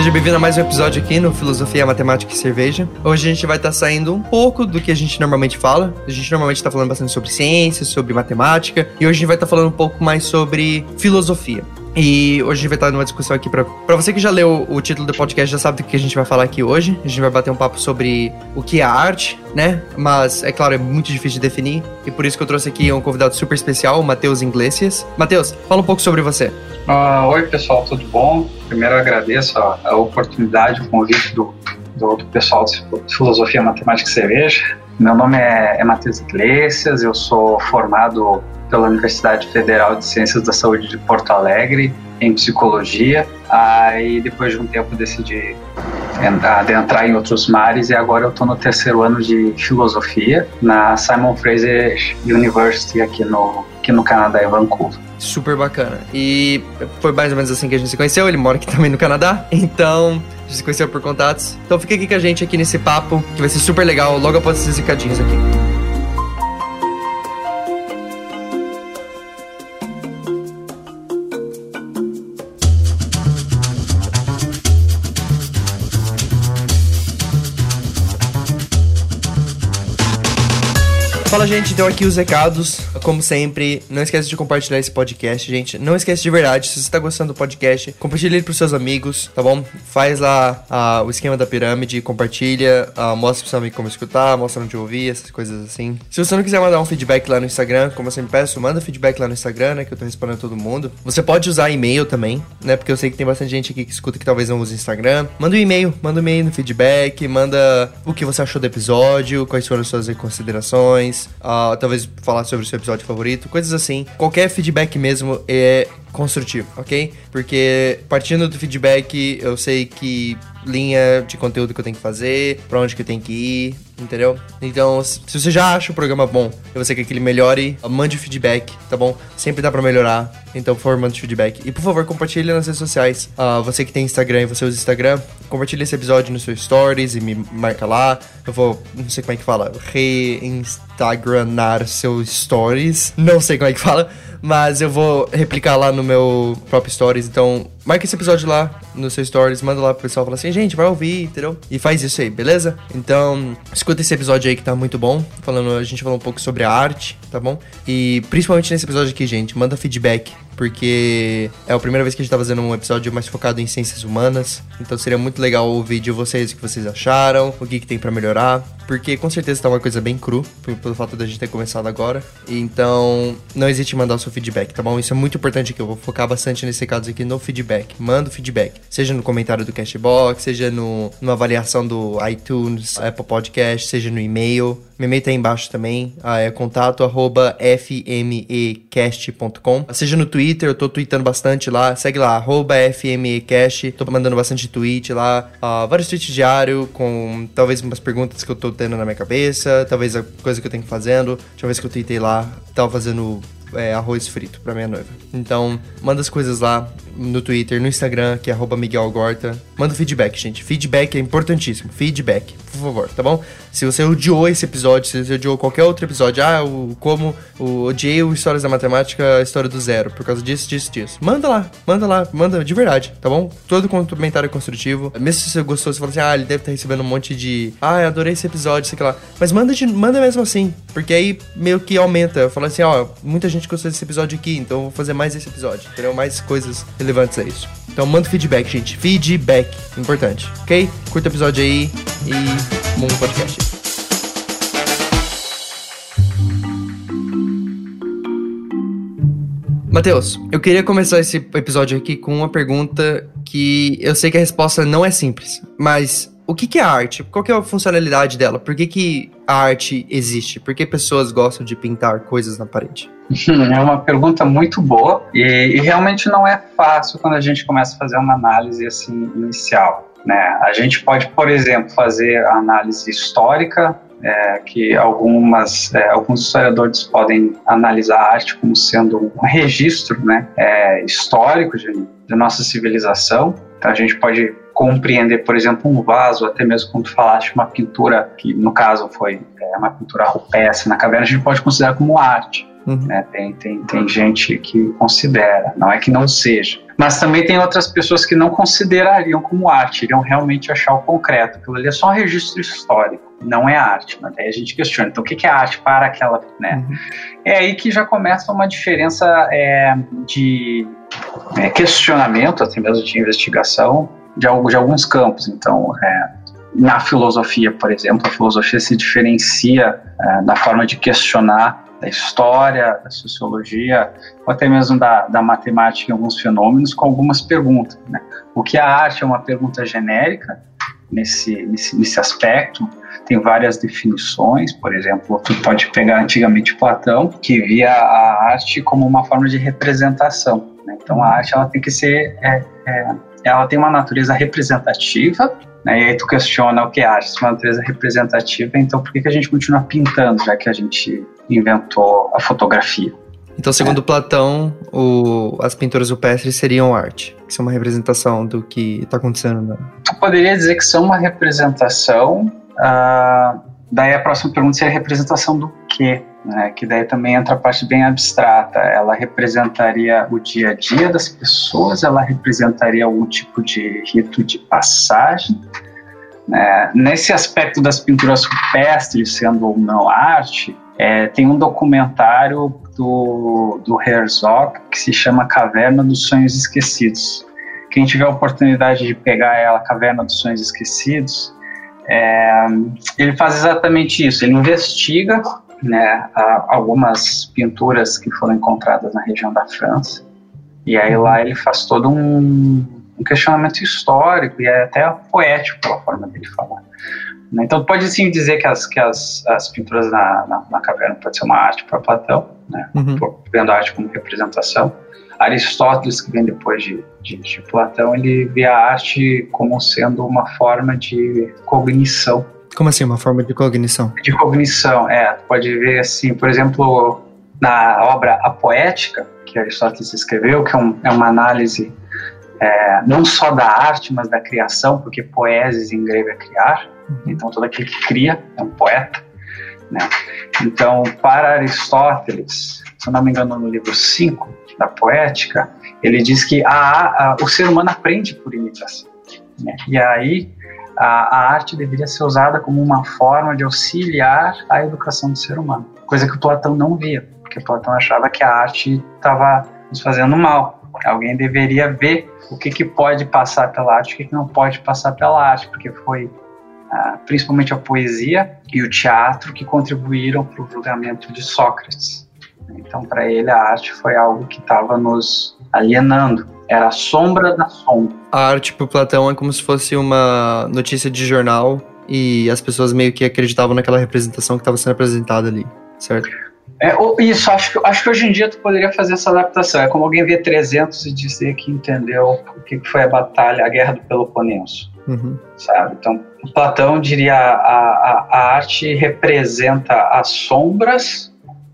Seja bem-vindo a mais um episódio aqui no Filosofia, Matemática e Cerveja. Hoje a gente vai estar tá saindo um pouco do que a gente normalmente fala. A gente normalmente está falando bastante sobre ciências, sobre matemática, e hoje a gente vai estar tá falando um pouco mais sobre filosofia. E hoje a gente vai estar numa discussão aqui para você que já leu o título do podcast, já sabe do que a gente vai falar aqui hoje. A gente vai bater um papo sobre o que é arte, né? Mas é claro, é muito difícil de definir e por isso que eu trouxe aqui um convidado super especial, o Matheus Iglesias. Matheus, fala um pouco sobre você. Uh, oi, pessoal, tudo bom? Primeiro agradeço a, a oportunidade, o convite do, do, do, pessoal de Filosofia, Matemática Cerveja. Meu nome é, é Matheus Iglesias, eu sou formado pela Universidade Federal de Ciências da Saúde de Porto Alegre em psicologia. Aí depois de um tempo decidi adentrar em outros mares e agora eu estou no terceiro ano de filosofia na Simon Fraser University aqui no aqui no Canadá, em Vancouver. Super bacana. E foi mais ou menos assim que a gente se conheceu. Ele mora aqui também no Canadá, então gente se conheceu por contatos. Então fica aqui com a gente aqui nesse papo que vai ser super legal logo após esses recadinhos aqui. Gente. Então, aqui os recados. Como sempre, não esquece de compartilhar esse podcast, gente. Não esquece de verdade, se você tá gostando do podcast, compartilha ele pros seus amigos, tá bom? Faz lá o esquema da pirâmide, compartilha, uh, mostra pro seu amigo como escutar, mostra onde ouvir, essas coisas assim. Se você não quiser mandar um feedback lá no Instagram, como eu sempre peço, manda feedback lá no Instagram, né? Que eu tô respondendo a todo mundo. Você pode usar e-mail também, né? Porque eu sei que tem bastante gente aqui que escuta que talvez não use Instagram. Manda um e-mail, manda um e-mail no feedback, manda o que você achou do episódio, quais foram as suas considerações uh, talvez falar sobre o seu episódio favorito, coisas assim. Qualquer feedback mesmo é construtivo, ok? Porque partindo do feedback, eu sei que linha de conteúdo que eu tenho que fazer, pra onde que eu tenho que ir, entendeu? Então, se você já acha o programa bom e você quer que ele melhore, mande feedback, tá bom? Sempre dá pra melhorar, então por favor, mande feedback. E por favor, compartilhe nas redes sociais. Uh, você que tem Instagram e você usa Instagram, compartilhe esse episódio no seu stories e me marca lá. Eu vou, não sei como é que fala, reinstagranar seus stories. Não sei como é que fala mas eu vou replicar lá no meu próprio Stories. Então, marca esse episódio lá no seu Stories, manda lá pro pessoal falar assim, gente, vai ouvir, entendeu? E faz isso aí, beleza? Então, escuta esse episódio aí que tá muito bom. Falando, a gente falou um pouco sobre a arte, tá bom? E principalmente nesse episódio aqui, gente, manda feedback porque é a primeira vez que a gente tá fazendo um episódio mais focado em ciências humanas. Então seria muito legal ouvir de vocês o que vocês acharam, o que, que tem para melhorar. Porque com certeza tá uma coisa bem cru, pelo fato da gente ter começado agora. Então, não existe mandar o seu feedback, tá bom? Isso é muito importante aqui. Eu vou focar bastante nesse caso aqui no feedback. Manda o feedback. Seja no comentário do Cashbox, seja no, numa avaliação do iTunes, Apple Podcast, seja no e-mail. Meu e-mail tá aí embaixo também. Ah, é contato arroba fmecast.com. Seja no Twitter, eu tô tweetando bastante lá. Segue lá, arroba. Tô mandando bastante tweet lá. Uh, vários tweets diários com talvez umas perguntas que eu tô tendo na minha cabeça. Talvez a coisa que eu tenho fazendo. Última vez que eu tweetei lá, tava fazendo é, arroz frito pra minha noiva. Então, manda as coisas lá no Twitter, no Instagram, que é Miguel Gorta. Manda feedback, gente. Feedback é importantíssimo. Feedback, por favor, tá bom? Se você odiou esse episódio, se você odiou qualquer outro episódio, ah, o, como o, odiei o Histórias da Matemática, a história do zero, por causa disso, disso, disso. Manda lá, manda lá, manda de verdade, tá bom? Todo comentário é construtivo. Mesmo se você gostou, você fala assim, ah, ele deve estar recebendo um monte de. Ah, adorei esse episódio, sei lá. Mas manda, de, manda mesmo assim, porque aí meio que aumenta. Eu falo assim, ó, muita gente gostou desse episódio aqui, então eu vou fazer mais esse episódio, entendeu? Mais coisas relevantes a isso. Então manda feedback, gente. Feedback, importante, ok? Curta o episódio aí e bom podcast. Matheus, eu queria começar esse episódio aqui com uma pergunta que eu sei que a resposta não é simples, mas o que, que é arte? Qual que é a funcionalidade dela? Por que, que a arte existe? Por que pessoas gostam de pintar coisas na parede? É uma pergunta muito boa e, e realmente não é fácil quando a gente começa a fazer uma análise assim inicial. Né? A gente pode, por exemplo, fazer a análise histórica, é, que algumas, é, alguns historiadores podem analisar a arte como sendo um registro né, é, histórico de, de nossa civilização. Então a gente pode compreender, por exemplo, um vaso, até mesmo quando tu falaste uma pintura, que no caso foi é, uma pintura rupestre na caverna, a gente pode considerar como arte. Uhum. Né? Tem, tem, tem gente que considera, não é que não seja. Mas também tem outras pessoas que não considerariam como arte, iriam realmente achar o concreto. Aquilo ali é só um registro histórico, não é arte. Mas aí a gente questiona, então o que é arte para aquela. Né? Uhum. É aí que já começa uma diferença é, de é, questionamento, até mesmo de investigação, de, de alguns campos. Então, é, na filosofia, por exemplo, a filosofia se diferencia é, forma de questionar da história, da sociologia, ou até mesmo da, da matemática em alguns fenômenos, com algumas perguntas. Né? O que a arte é uma pergunta genérica nesse, nesse, nesse aspecto, tem várias definições, por exemplo, tu pode pegar antigamente Platão, que via a arte como uma forma de representação. Né? Então a arte ela tem que ser, é, é, ela tem uma natureza representativa, né? E aí tu questiona o que é arte, se é uma natureza representativa, então por que, que a gente continua pintando, já que a gente inventou a fotografia? Então, segundo é. Platão, o, as pinturas rupestres seriam arte, que são uma representação do que está acontecendo. Né? Tu poderia dizer que são uma representação. Uh, daí a próxima pergunta seria representação do quê? Né? Que daí também entra a parte bem abstrata. Ela representaria o dia a dia das pessoas, ela representaria algum tipo de rito de passagem. Né? Nesse aspecto das pinturas rupestres, sendo ou não arte, é, tem um documentário do, do Herzog que se chama Caverna dos Sonhos Esquecidos. Quem tiver a oportunidade de pegar ela, Caverna dos Sonhos Esquecidos, é, ele faz exatamente isso. Ele investiga né, algumas pinturas que foram encontradas na região da França. E aí lá ele faz todo um, um questionamento histórico e é até poético a forma dele falar. Né? Então pode sim dizer que as, que as, as pinturas na, na, na caverna pode ser uma arte para Platão, né? Uhum. vendo a arte como representação. Aristóteles, que vem depois de, de, de, Platão, ele vê a arte como sendo uma forma de cognição. Como assim, uma forma de cognição? De cognição, é. Pode ver assim, por exemplo, na obra A Poética, que Aristóteles escreveu, que é, um, é uma análise é, não só da arte, mas da criação, porque poeses em grego é criar, então, todo aquele que cria é um poeta. Né? Então, para Aristóteles, se eu não me engano, no livro 5 da Poética, ele diz que a, a, o ser humano aprende por imitação. Né? E aí, a, a, arte deveria ser usada como uma forma de auxiliar a educação do ser humano, coisa que o Platão não via, porque Platão achava que a arte estava nos fazendo mal. Alguém deveria ver o que, que pode passar pela arte o que, que não pode passar pela arte, porque foi principalmente a poesia e o teatro, que contribuíram para o julgamento de Sócrates. Então, para ele, a arte foi algo que estava nos alienando. Era a sombra da sombra. A arte para Platão é como se fosse uma notícia de jornal e as pessoas meio que acreditavam naquela representação que estava sendo apresentada ali, certo? É, isso, acho que, acho que hoje em dia tu poderia fazer essa adaptação. É como alguém ver 300 e dizer que entendeu o que foi a batalha, a guerra do Peloponeso. Uhum. Sabe? Então, Platão diria a, a, a arte representa as sombras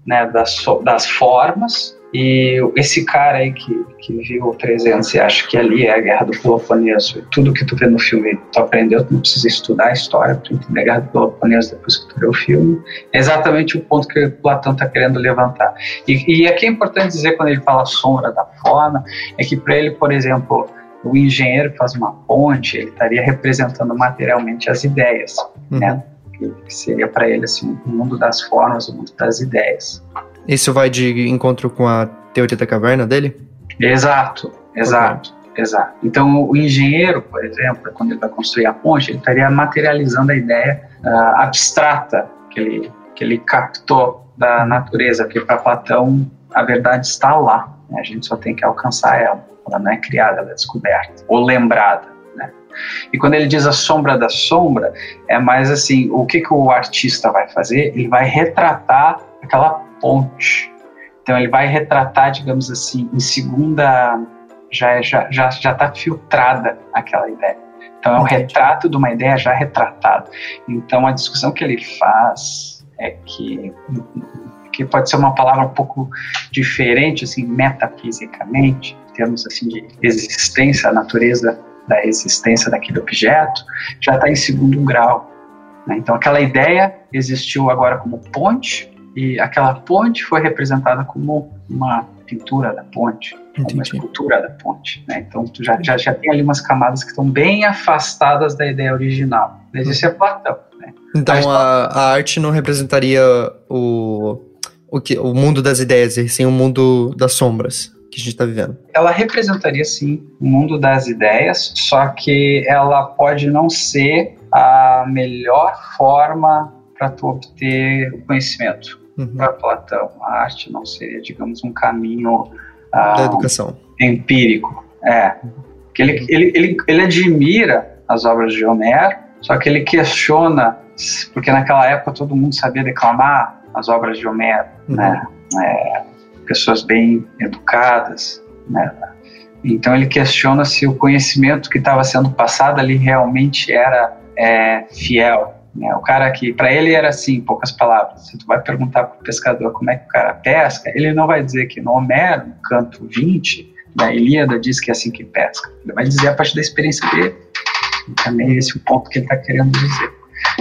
né, das, das formas e esse cara aí que, que viu o 300 e acha que ali é a Guerra do Peloponeso, tudo que tu vê no filme tu aprendeu, tu não precisa estudar a história para entender a Guerra do Peloponeso depois que tu vê o filme, é exatamente o ponto que Platão está querendo levantar. E, e aqui é importante dizer, quando ele fala sombra da forma, é que para ele, por exemplo, o engenheiro que faz uma ponte, ele estaria representando materialmente as ideias, uhum. né? Que seria para ele assim, o mundo das formas, o mundo das ideias. Isso vai de encontro com a teoria da caverna dele? Exato, exato, okay. exato. Então, o engenheiro, por exemplo, quando ele vai construir a ponte, ele estaria materializando a ideia uh, abstrata que ele, que ele captou da natureza, porque para Platão a verdade está lá, né? a gente só tem que alcançar ela. Ela não é criada, ela é descoberta ou lembrada. Né? E quando ele diz a sombra da sombra, é mais assim: o que, que o artista vai fazer? Ele vai retratar aquela ponte. Então ele vai retratar, digamos assim, em segunda já já já já está filtrada aquela ideia. Então é um retrato de uma ideia já retratada. Então a discussão que ele faz é que que pode ser uma palavra um pouco diferente assim metafisicamente, em termos assim de existência, a natureza da existência daquele objeto, já está em segundo grau. Né? Então aquela ideia existiu agora como ponte e aquela ponte foi representada como uma pintura da ponte, Entendi. uma escultura da ponte. Né? Então tu já, já, já tem ali umas camadas que estão bem afastadas da ideia original. Mas isso é Platão. Né? Então a, a, arte não representaria o, o, que, o mundo das ideias, e sim o mundo das sombras que a gente está vivendo. Ela representaria sim o mundo das ideias, só que ela pode não ser a melhor forma para tu obter o conhecimento. Uhum. Para Platão, a arte não seria, digamos, um caminho da educação empírico. É, que ele, ele, ele, ele admira as obras de Homero, só que ele questiona, porque naquela época todo mundo sabia declamar as obras de Homero, uhum. né? É, pessoas bem educadas, né? Então ele questiona se o conhecimento que estava sendo passado ali realmente era é, fiel. Né? O cara que, para ele era assim, poucas palavras. Se tu vai perguntar para o pescador como é que o cara pesca, ele não vai dizer que no Homero, no canto 20 da Ilíada, diz que é assim que pesca. Ele vai dizer a partir da experiência dele. E também esse é o ponto que ele está querendo dizer.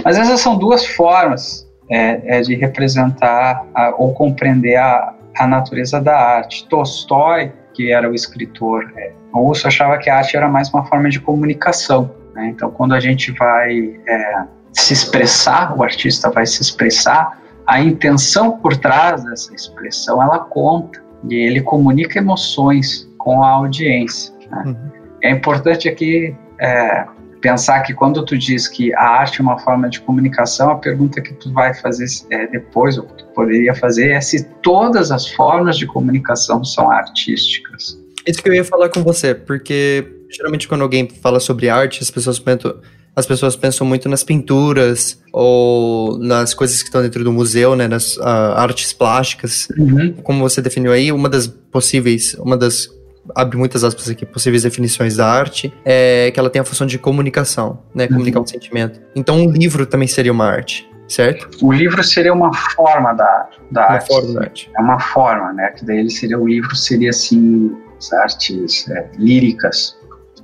Mas essas são duas formas é, é de representar a, ou compreender a, a natureza da arte. Tolstói, que era o escritor é, russo, achava que a arte era mais uma forma de comunicação. Né? Então, quando a gente vai é, se expressar, o artista vai se expressar, a intenção por trás dessa expressão ela conta e ele comunica emoções com a audiência. Né? Uhum. É importante aqui é, pensar que quando tu diz que a arte é uma forma de comunicação, a pergunta que tu vai fazer é, depois, ou que tu poderia fazer, é se todas as formas de comunicação são artísticas. Isso que eu ia falar com você, porque geralmente quando alguém fala sobre arte, as pessoas pensam, as pessoas pensam muito nas pinturas ou nas coisas que estão dentro do museu, né, nas uh, artes plásticas. Uhum. Como você definiu aí, uma das possíveis, uma das abre muitas aspas aqui, possíveis definições da arte, é que ela tem a função de comunicação, né? Comunicar uhum. um sentimento. Então, um livro também seria uma arte, certo? O livro seria uma forma da, da uma arte. Forma da arte. É uma forma, né? Que daí ele seria, o livro seria, assim, as artes é, líricas,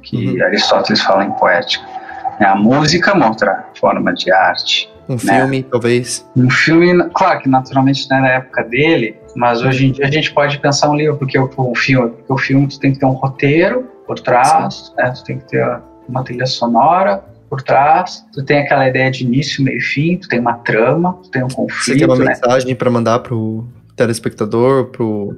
que uhum. Aristóteles fala em poética. É, a música uma outra forma de arte. Um né? filme, talvez. Um filme, claro que naturalmente não é na época dele, mas hoje em dia a gente pode pensar um livro, porque o, o filme, porque o filme tu tem que ter um roteiro por trás, né? tu tem que ter uma trilha sonora por trás, tu tem aquela ideia de início, meio e fim, tu tem uma trama, tu tem um conflito. Você tem uma né? mensagem para mandar pro telespectador, pro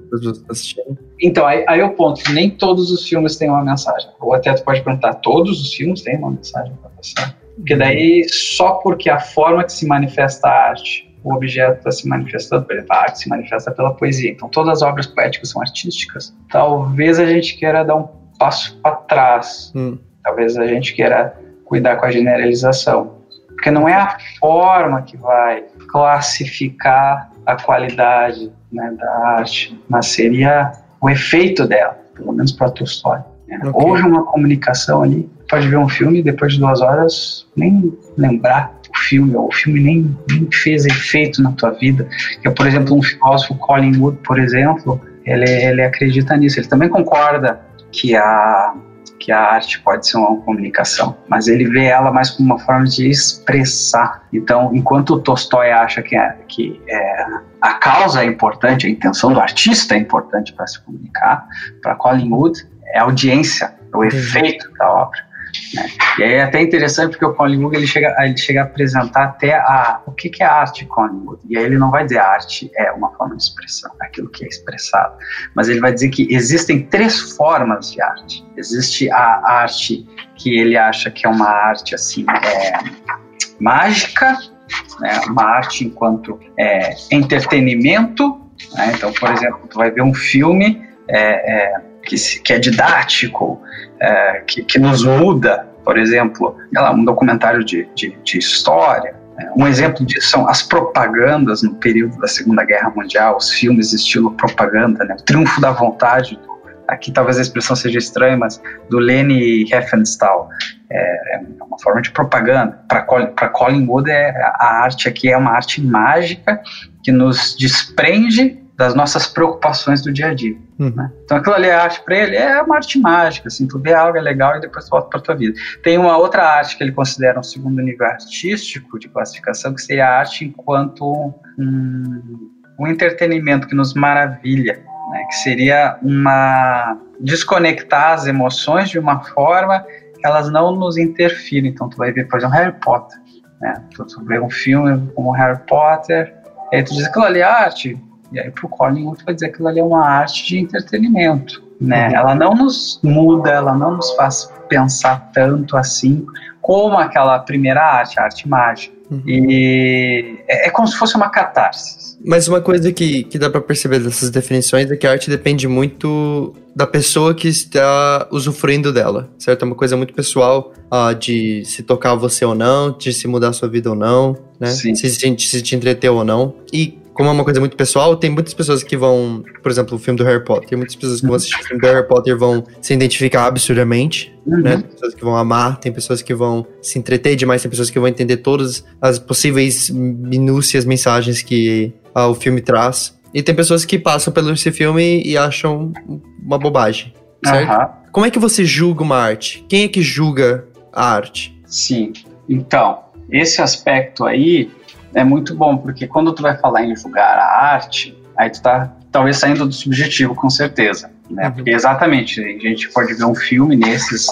assistindo? Então, aí, aí é o ponto, nem todos os filmes têm uma mensagem. Ou até tu pode perguntar, todos os filmes têm uma mensagem para passar? Porque daí, só porque a forma que se manifesta a arte o objeto está se manifestando, por exemplo, a arte se manifesta pela poesia. Então, todas as obras poéticas são artísticas. Talvez a gente queira dar um passo para trás. Hum. Talvez a gente queira cuidar com a generalização. Porque não é a forma que vai classificar a qualidade né, da arte, mas seria o efeito dela, pelo menos para Tolstói. Né? Okay. Houve uma comunicação ali, pode ver um filme depois de duas horas nem lembrar o filme, ou o filme nem, nem fez efeito na tua vida. Que por exemplo, um filósofo, Colin Wood, por exemplo, ele, ele acredita nisso. Ele também concorda que a, que a arte pode ser uma comunicação, mas ele vê ela mais como uma forma de expressar. Então, enquanto o Tolstói acha que, é, que é, a causa é importante, a intenção do artista é importante para se comunicar, para Colin Wood é a audiência, é o efeito da obra. Né? E aí é até interessante porque o Collingwood ele chega, ele chega a apresentar até a, o que, que é arte Collingwood. E aí ele não vai dizer arte é uma forma de expressão, aquilo que é expressado. Mas ele vai dizer que existem três formas de arte. Existe a arte que ele acha que é uma arte assim é, mágica, né? uma arte enquanto é, entretenimento. Né? Então, por exemplo, tu vai ver um filme é, que, que é didático, é, que, que, nos muda, por exemplo, um documentário de, de, de história. Né? Um exemplo disso são as propagandas no período da Segunda Guerra Mundial, os filmes estilo propaganda, né? o triunfo da vontade do, aqui talvez a expressão seja estranha, mas do Leni Riefenstahl. É, é uma forma de propaganda. Para Colin Wood, é, a arte aqui é uma arte mágica que nos desprende das nossas preocupações do dia a dia. Uhum. Né? Então aquilo ali é arte para ele, é uma arte mágica, assim, tu vê algo é legal e depois tu volta para tua vida. Tem uma outra arte que ele considera um segundo nível artístico de classificação, que seria a arte enquanto um, um entretenimento que nos maravilha, né? que seria uma desconectar as emoções de uma forma que elas não nos interfirem. Então, tu vai ver, por exemplo, Harry Potter. Né? Tu, tu vê um filme como Harry Potter, e aí tu diz aquilo ali é arte. E aí pro Colin Wood vai dizer que aquilo ali é uma arte de entretenimento. Né? Uhum. Ela não nos muda, ela não nos faz pensar tanto assim como aquela primeira arte, a arte mágica. Uhum. E é, é, como se fosse uma catarse. Mas uma coisa que, que dá para perceber dessas definições é que a arte depende muito da pessoa que está usufruindo dela, certo? É uma coisa muito pessoal uh, de se tocar você ou não, de se mudar a sua vida ou não, né? Sim. Se, se, se te entreter ou não. E como é uma coisa muito pessoal, tem muitas pessoas que vão, por exemplo, o filme do Harry Potter, tem muitas pessoas que vão assistir o filme do Harry Potter vão se identificar absurdamente, uhum. né? Tem pessoas que vão amar, tem pessoas que vão se entreter demais, tem pessoas que vão entender todas as possíveis minúcias mensagens que ah, o filme traz. E tem pessoas que passam pelo esse filme e acham uma bobagem, certo? Uhum. Como é que você julga uma arte? Quem é que julga a arte? Sim. Então, esse aspecto aí é muito bom, porque quando tu vai falar em julgar a arte, aí tu tá talvez saindo do subjetivo, com certeza. Né? Uhum. Porque exatamente, a gente pode ver um filme nesses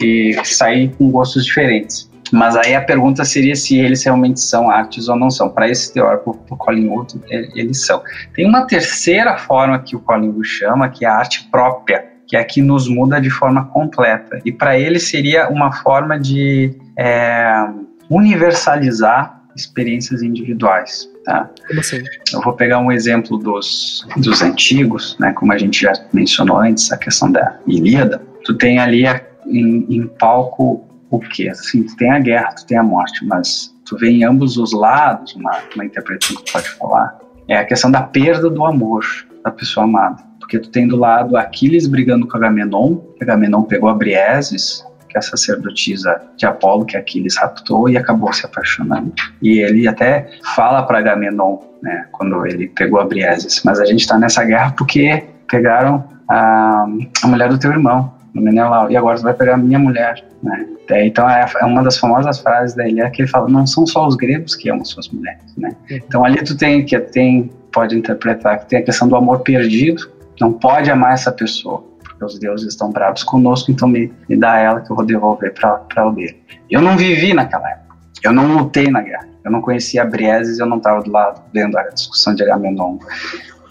e sair com gostos diferentes. Mas aí a pergunta seria se eles realmente são artes ou não são. Para esse teórico, o Collingwood, eles são. Tem uma terceira forma que o Collingwood chama, que é a arte própria, que é a que nos muda de forma completa. E para ele seria uma forma de é, universalizar experiências individuais. Tá? Como assim? Eu vou pegar um exemplo dos, dos antigos, né, como a gente já mencionou antes, a questão da Ilíada. Tu tem ali a, em, em, palco o quê? Assim, tu tem a guerra, tu tem a morte, mas tu vê em ambos os lados, uma, uma interpretação que tu pode falar, é a questão da perda do amor da pessoa amada. Porque tu tem do lado Aquiles brigando com Agamenon, Agamenon pegou a Brieses, que é a sacerdotisa de Apolo, que Aquiles raptou e acabou se apaixonando. E ele até fala para Agamenon, né, quando ele pegou a Brieses, mas a gente está nessa guerra porque pegaram a, a mulher do teu irmão, Menelau, e agora tu vai pegar a minha mulher, né? Então é, é uma das famosas frases da Ilha que ele fala, não são só os gregos que amam suas mulheres, né? Uhum. Então ali tu tem que tem pode interpretar que tem a questão do amor perdido, não pode amar essa pessoa porque os deuses estão bravos conosco, então me, me dá ela que eu vou devolver para o dele. Eu não vivi naquela época, eu não lutei na guerra, eu não conhecia Brieses, eu não estava do lado vendo a discussão de Agamenon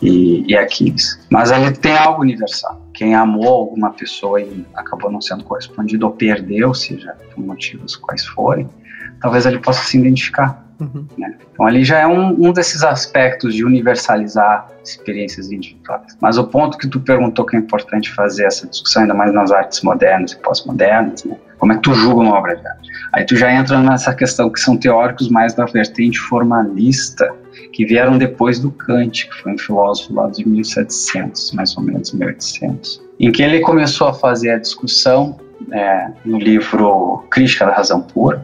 e, e Aquiles. Mas ali tem algo universal. Quem amou alguma pessoa e acabou não sendo correspondido ou perdeu, seja por motivos quais forem, talvez ele possa se identificar. Uhum. Né? Então ali já é um, um desses aspectos de universalizar experiências individuais. Mas o ponto que tu perguntou que é importante fazer essa discussão, ainda mais nas artes modernas e pós-modernas, né? como é que tu julga uma obra de arte? Aí tu já entra nessa questão que são teóricos mais da vertente formalista, que vieram depois do Kant, que foi um filósofo lá de 1700, mais ou menos 1800, em que ele começou a fazer a discussão é, no livro Crítica da Razão Pura,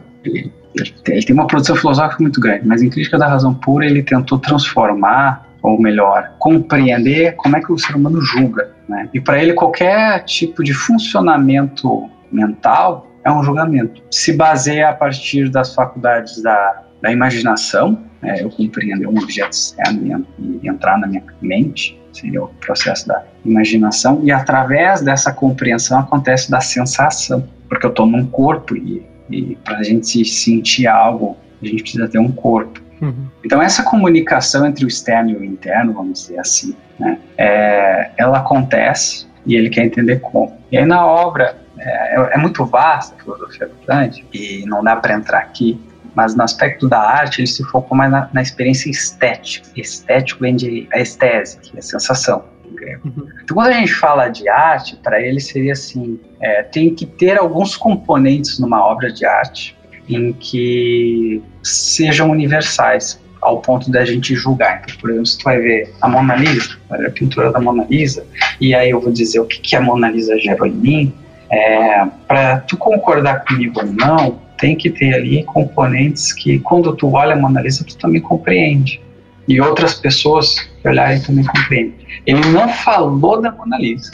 ele tem uma produção filosófica muito grande, mas em Crítica da Razão Pura ele tentou transformar, ou melhor, compreender como é que o ser humano julga. Né? E para ele, qualquer tipo de funcionamento mental é um julgamento. Se baseia a partir das faculdades da, da imaginação, né? eu compreender um objeto externo e entrar na minha mente, seria o processo da imaginação, e através dessa compreensão acontece da sensação, porque eu estou num corpo e e para a gente sentir algo, a gente precisa ter um corpo. Uhum. Então essa comunicação entre o externo e o interno, vamos dizer assim, né, é, ela acontece e ele quer entender como. E aí na obra é, é, é muito vasta a filosofia do Kant e não dá para entrar aqui, mas no aspecto da arte ele se focou mais na, na experiência estética. Estético vem de a estese, que é a sensação grego. Então, quando a gente fala de arte, para ele seria assim: é, tem que ter alguns componentes numa obra de arte em que sejam universais ao ponto da gente julgar. Então, por exemplo, se tu vai ver a Mona Lisa, a pintura da Mona Lisa, e aí eu vou dizer o que, que a Mona Lisa gerou em mim, é, para tu concordar comigo ou não, tem que ter ali componentes que quando tu olha a Mona Lisa, tu também compreende. E outras pessoas que olharem também compreendem. Ele não falou da Mona Lisa.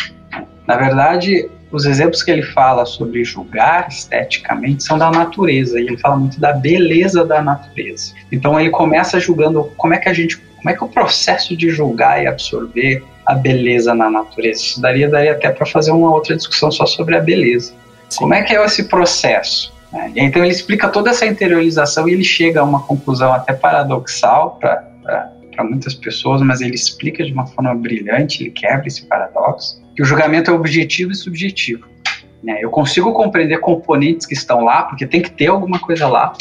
Na verdade, os exemplos que ele fala sobre julgar esteticamente são da natureza e ele fala muito da beleza da natureza. Então ele começa julgando como é que a gente, como é que o processo de julgar e absorver a beleza na natureza. Isso daria, daria até para fazer uma outra discussão só sobre a beleza. Sim. Como é que é esse processo? É, então ele explica toda essa interiorização e ele chega a uma conclusão até paradoxal para muitas pessoas, mas ele explica de uma forma brilhante, ele quebra esse paradoxo, que o julgamento é objetivo e subjetivo. Né? Eu consigo compreender componentes que estão lá, porque tem que ter alguma coisa lá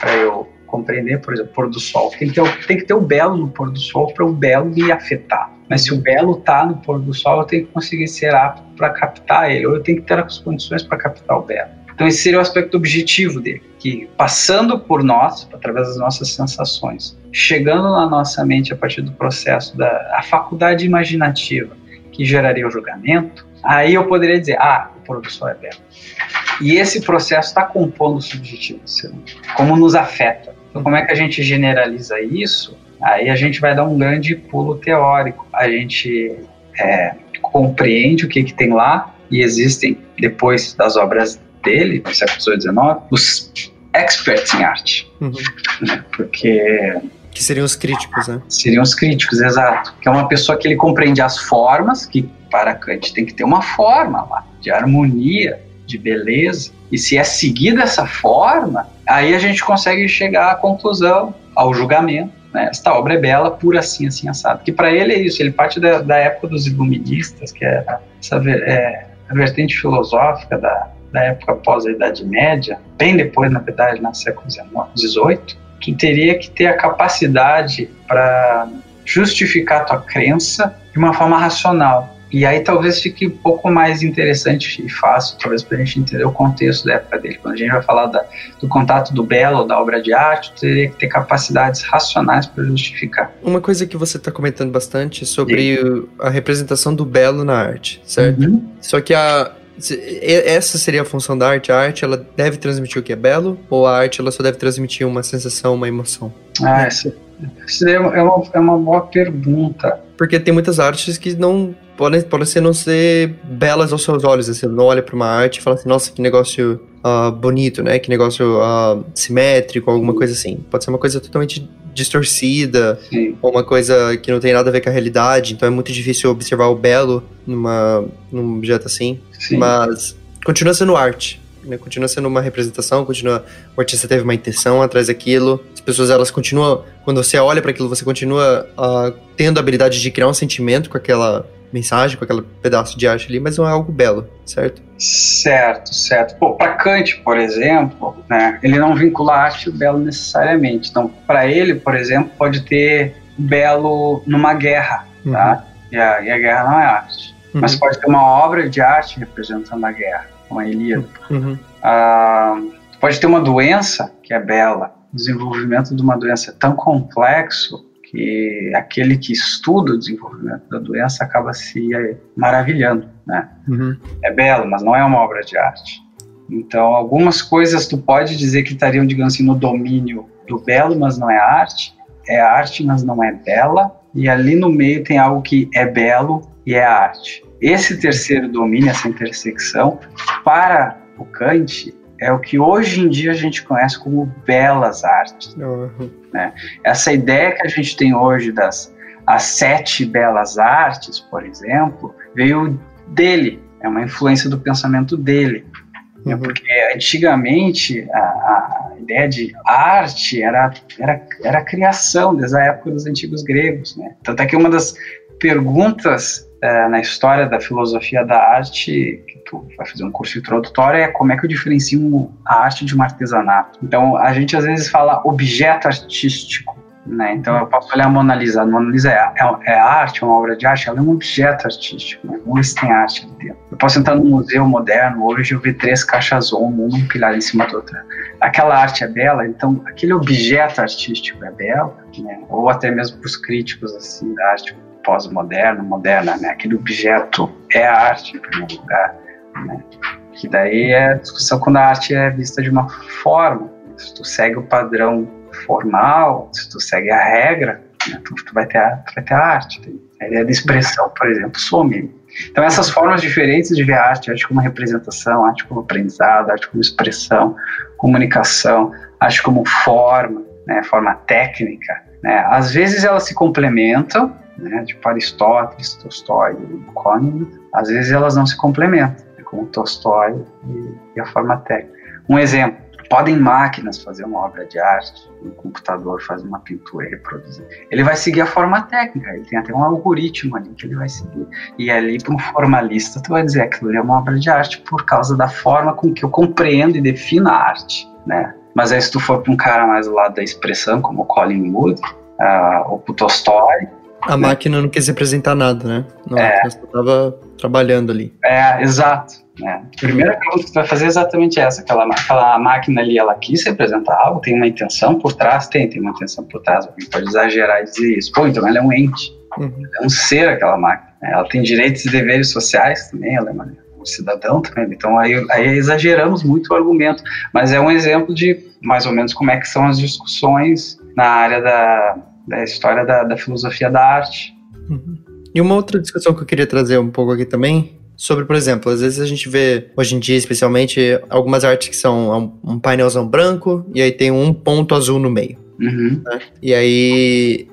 para eu compreender, por exemplo, pôr do sol. Tem que ter, tem que ter o belo no pôr do sol para o belo me afetar. Mas se o belo está no pôr do sol, eu tenho que conseguir ser apto para captar ele, ou eu tenho que ter as condições para captar o belo. Então esse seria o aspecto objetivo dele, que passando por nós, através das nossas sensações, chegando na nossa mente a partir do processo da faculdade imaginativa que geraria o julgamento, aí eu poderia dizer, ah, o sol é belo. E esse processo está compondo o subjetivo do ser humano, como nos afeta. Então como é que a gente generaliza isso? Aí a gente vai dar um grande pulo teórico. A gente é, compreende o que, que tem lá e existem, depois das obras dele, no século XIX, os experts em arte. Uhum. Né? Porque. Que seriam os críticos, né? Seriam os críticos, exato. Que é uma pessoa que ele compreende as formas, que para Kant tem que ter uma forma lá, de harmonia, de beleza. E se é seguida essa forma, aí a gente consegue chegar à conclusão, ao julgamento. Né? Esta obra é bela por assim, assim, assado. Que para ele é isso, ele parte da, da época dos iluministas, que é essa é, a vertente filosófica da, da época pós a Idade Média, bem depois, na verdade, no século XVIII, tu teria que ter a capacidade para justificar a tua crença de uma forma racional. E aí talvez fique um pouco mais interessante e fácil, talvez, para a gente entender o contexto da época dele. Quando a gente vai falar da, do contato do belo, da obra de arte, teria que ter capacidades racionais para justificar. Uma coisa que você está comentando bastante é sobre Sim. a representação do belo na arte, certo? Uhum. Só que a, essa seria a função da arte. A arte ela deve transmitir o que é belo ou a arte ela só deve transmitir uma sensação, uma emoção? Ah, essa, essa é, uma, é uma boa pergunta. Porque tem muitas artes que não podem, podem ser não ser belas aos seus olhos. Assim, você não olha para uma arte e fala assim, nossa, que negócio uh, bonito, né? Que negócio uh, simétrico, alguma coisa assim. Pode ser uma coisa totalmente distorcida, Sim. ou uma coisa que não tem nada a ver com a realidade, então é muito difícil observar o belo numa, num objeto assim. Sim. Mas continua sendo arte. Né? Continua sendo uma representação, continua. O artista teve uma intenção atrás daquilo. As pessoas, elas continuam. Quando você olha para aquilo, você continua uh, tendo a habilidade de criar um sentimento com aquela mensagem, com aquele pedaço de arte ali, mas não é algo belo, certo? Certo, certo. Pô, para Kant, por exemplo, né, ele não vincula a arte e o belo necessariamente. Então, para ele, por exemplo, pode ter belo numa guerra, uhum. tá? E a, e a, guerra não é arte. Uhum. Mas pode ter uma obra de arte representando a guerra, uma Ilíada. Uhum. Ah, pode ter uma doença que é bela. O desenvolvimento de uma doença é tão complexo que aquele que estuda o desenvolvimento da doença acaba se maravilhando, né? Uhum. É belo, mas não é uma obra de arte. Então, algumas coisas tu pode dizer que estariam, digamos assim, no domínio do belo, mas não é arte. É arte, mas não é bela. E ali no meio tem algo que é belo e é arte. Esse terceiro domínio, essa intersecção, para o Kant, é o que hoje em dia a gente conhece como belas artes. Uhum. Né? Essa ideia que a gente tem hoje das as sete belas artes, por exemplo, veio dele, é uma influência do pensamento dele. Né? Uhum. Porque antigamente a, a, ideia de arte era, era, era a criação, desde a época dos antigos gregos. Né? Tanto é que uma das perguntas é, na história da filosofia da arte tu vai fazer um curso introdutório é como é que eu diferencio a arte de um artesanato. Então, a gente às vezes fala objeto artístico, né? Então, eu posso olhar a Mona Lisa. A Mona Lisa é, é, é arte, é uma obra de arte, ela é um objeto artístico, né? Não tem arte ali dentro. Eu posso entrar num museu moderno hoje e ver três caixas Omo, um empilhado em cima da outra. Aquela arte é bela, então aquele objeto artístico é belo, né? Ou até mesmo para os críticos assim, da arte pós-moderna, moderna, né? Aquele objeto é a arte, em primeiro lugar. Né? Que daí é a discussão quando a arte é vista de uma forma. Se tu segue o padrão formal, se tu segue a regra, né, tu, tu, vai ter a, tu vai ter a arte. A ideia de expressão, por exemplo, some. Então essas formas diferentes de ver a arte, arte como representação, arte como aprendizado, arte como expressão, comunicação, arte como forma, né, forma técnica, né, às vezes elas se complementam, né, tipo Aristóteles, Tolstói e Collingwood, às vezes elas não se complementam, né, como Tolstói e, e a forma técnica. Um exemplo, podem máquinas fazer uma obra de arte, um computador faz uma pintura e reproduzir. Ele vai seguir a forma técnica, ele tem até um algoritmo ali que ele vai seguir. E ali, para um formalista, tu vai dizer que aquilo é uma obra de arte por causa da forma com que eu compreendo e defino a arte, né? Mas aí se tu for para um cara mais do lado da expressão, como o Colin Wood, uh, ou pro Tolstói, a né? máquina não quis representar nada, né? Não, é. Você estava trabalhando ali. É, exato. É. A primeira pergunta que você vai fazer é exatamente essa. Aquela, aquela máquina ali, ela quis representar algo, tem uma intenção por trás? Tem, tem uma intenção por trás. Alguém pode exagerar e dizer isso. Pô, então ela é um ente. Uhum. É um ser, aquela máquina. Ela tem direitos e deveres sociais também, ela é uma, um cidadão também. Então aí, aí exageramos muito o argumento. Mas é um exemplo de mais ou menos como é que são as discussões na área da, da história da, da filosofia da arte. Uhum. E uma outra discussão que eu queria trazer um pouco aqui também sobre, por exemplo, às vezes a gente vê, hoje em dia especialmente, algumas artes que são um painelzão branco e aí tem um ponto azul no meio. Uhum. Né? E aí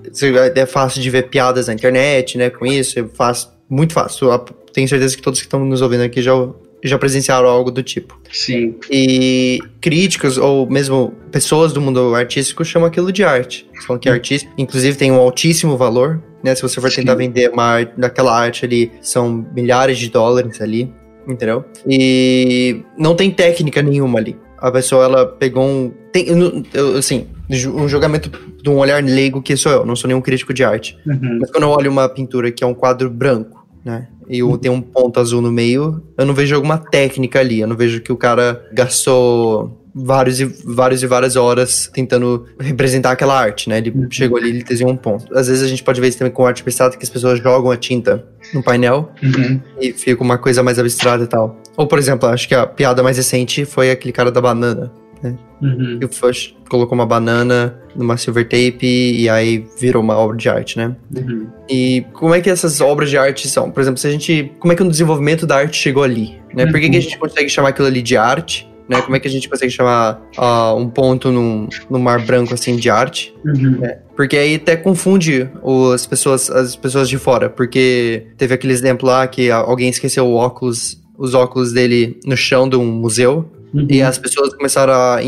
é fácil de ver piadas na internet, né, com isso, é fácil, muito fácil. Tenho certeza que todos que estão nos ouvindo aqui já, já presenciaram algo do tipo. Sim. E críticos, ou mesmo pessoas do mundo artístico, chamam aquilo de arte. Falam que é artista, inclusive tem um altíssimo valor, né? Se você for tentar Sim. vender uma arte, daquela arte ali, são milhares de dólares ali, entendeu? E não tem técnica nenhuma ali. A pessoa, ela pegou um... Tem, eu, assim, um julgamento de um olhar leigo que sou eu, não sou nenhum crítico de arte. Uhum. Mas quando eu olho uma pintura que é um quadro branco, né? E uhum. tem um ponto azul no meio, eu não vejo alguma técnica ali. Eu não vejo que o cara gastou vários e, vários e várias horas tentando representar aquela arte, né? Ele uhum. chegou ali e desenhou um ponto. Às vezes a gente pode ver isso também com arte abstrata, que as pessoas jogam a tinta no painel uhum. e fica uma coisa mais abstrata e tal. Ou, por exemplo, acho que a piada mais recente foi aquele cara da banana. Né? Uhum. E o Fush colocou uma banana numa silver tape e aí virou uma obra de arte, né? Uhum. E como é que essas obras de arte são? Por exemplo, se a gente. Como é que o desenvolvimento da arte chegou ali? Né? Por que, que a uhum. gente consegue chamar aquilo ali de arte? né? Como é que a gente consegue chamar uh, um ponto num, num mar branco assim de arte? Uhum. Né? Porque aí até confunde as pessoas, as pessoas de fora, porque teve aquele exemplo lá que alguém esqueceu o óculos, os óculos dele no chão de um museu uhum. e as pessoas começaram a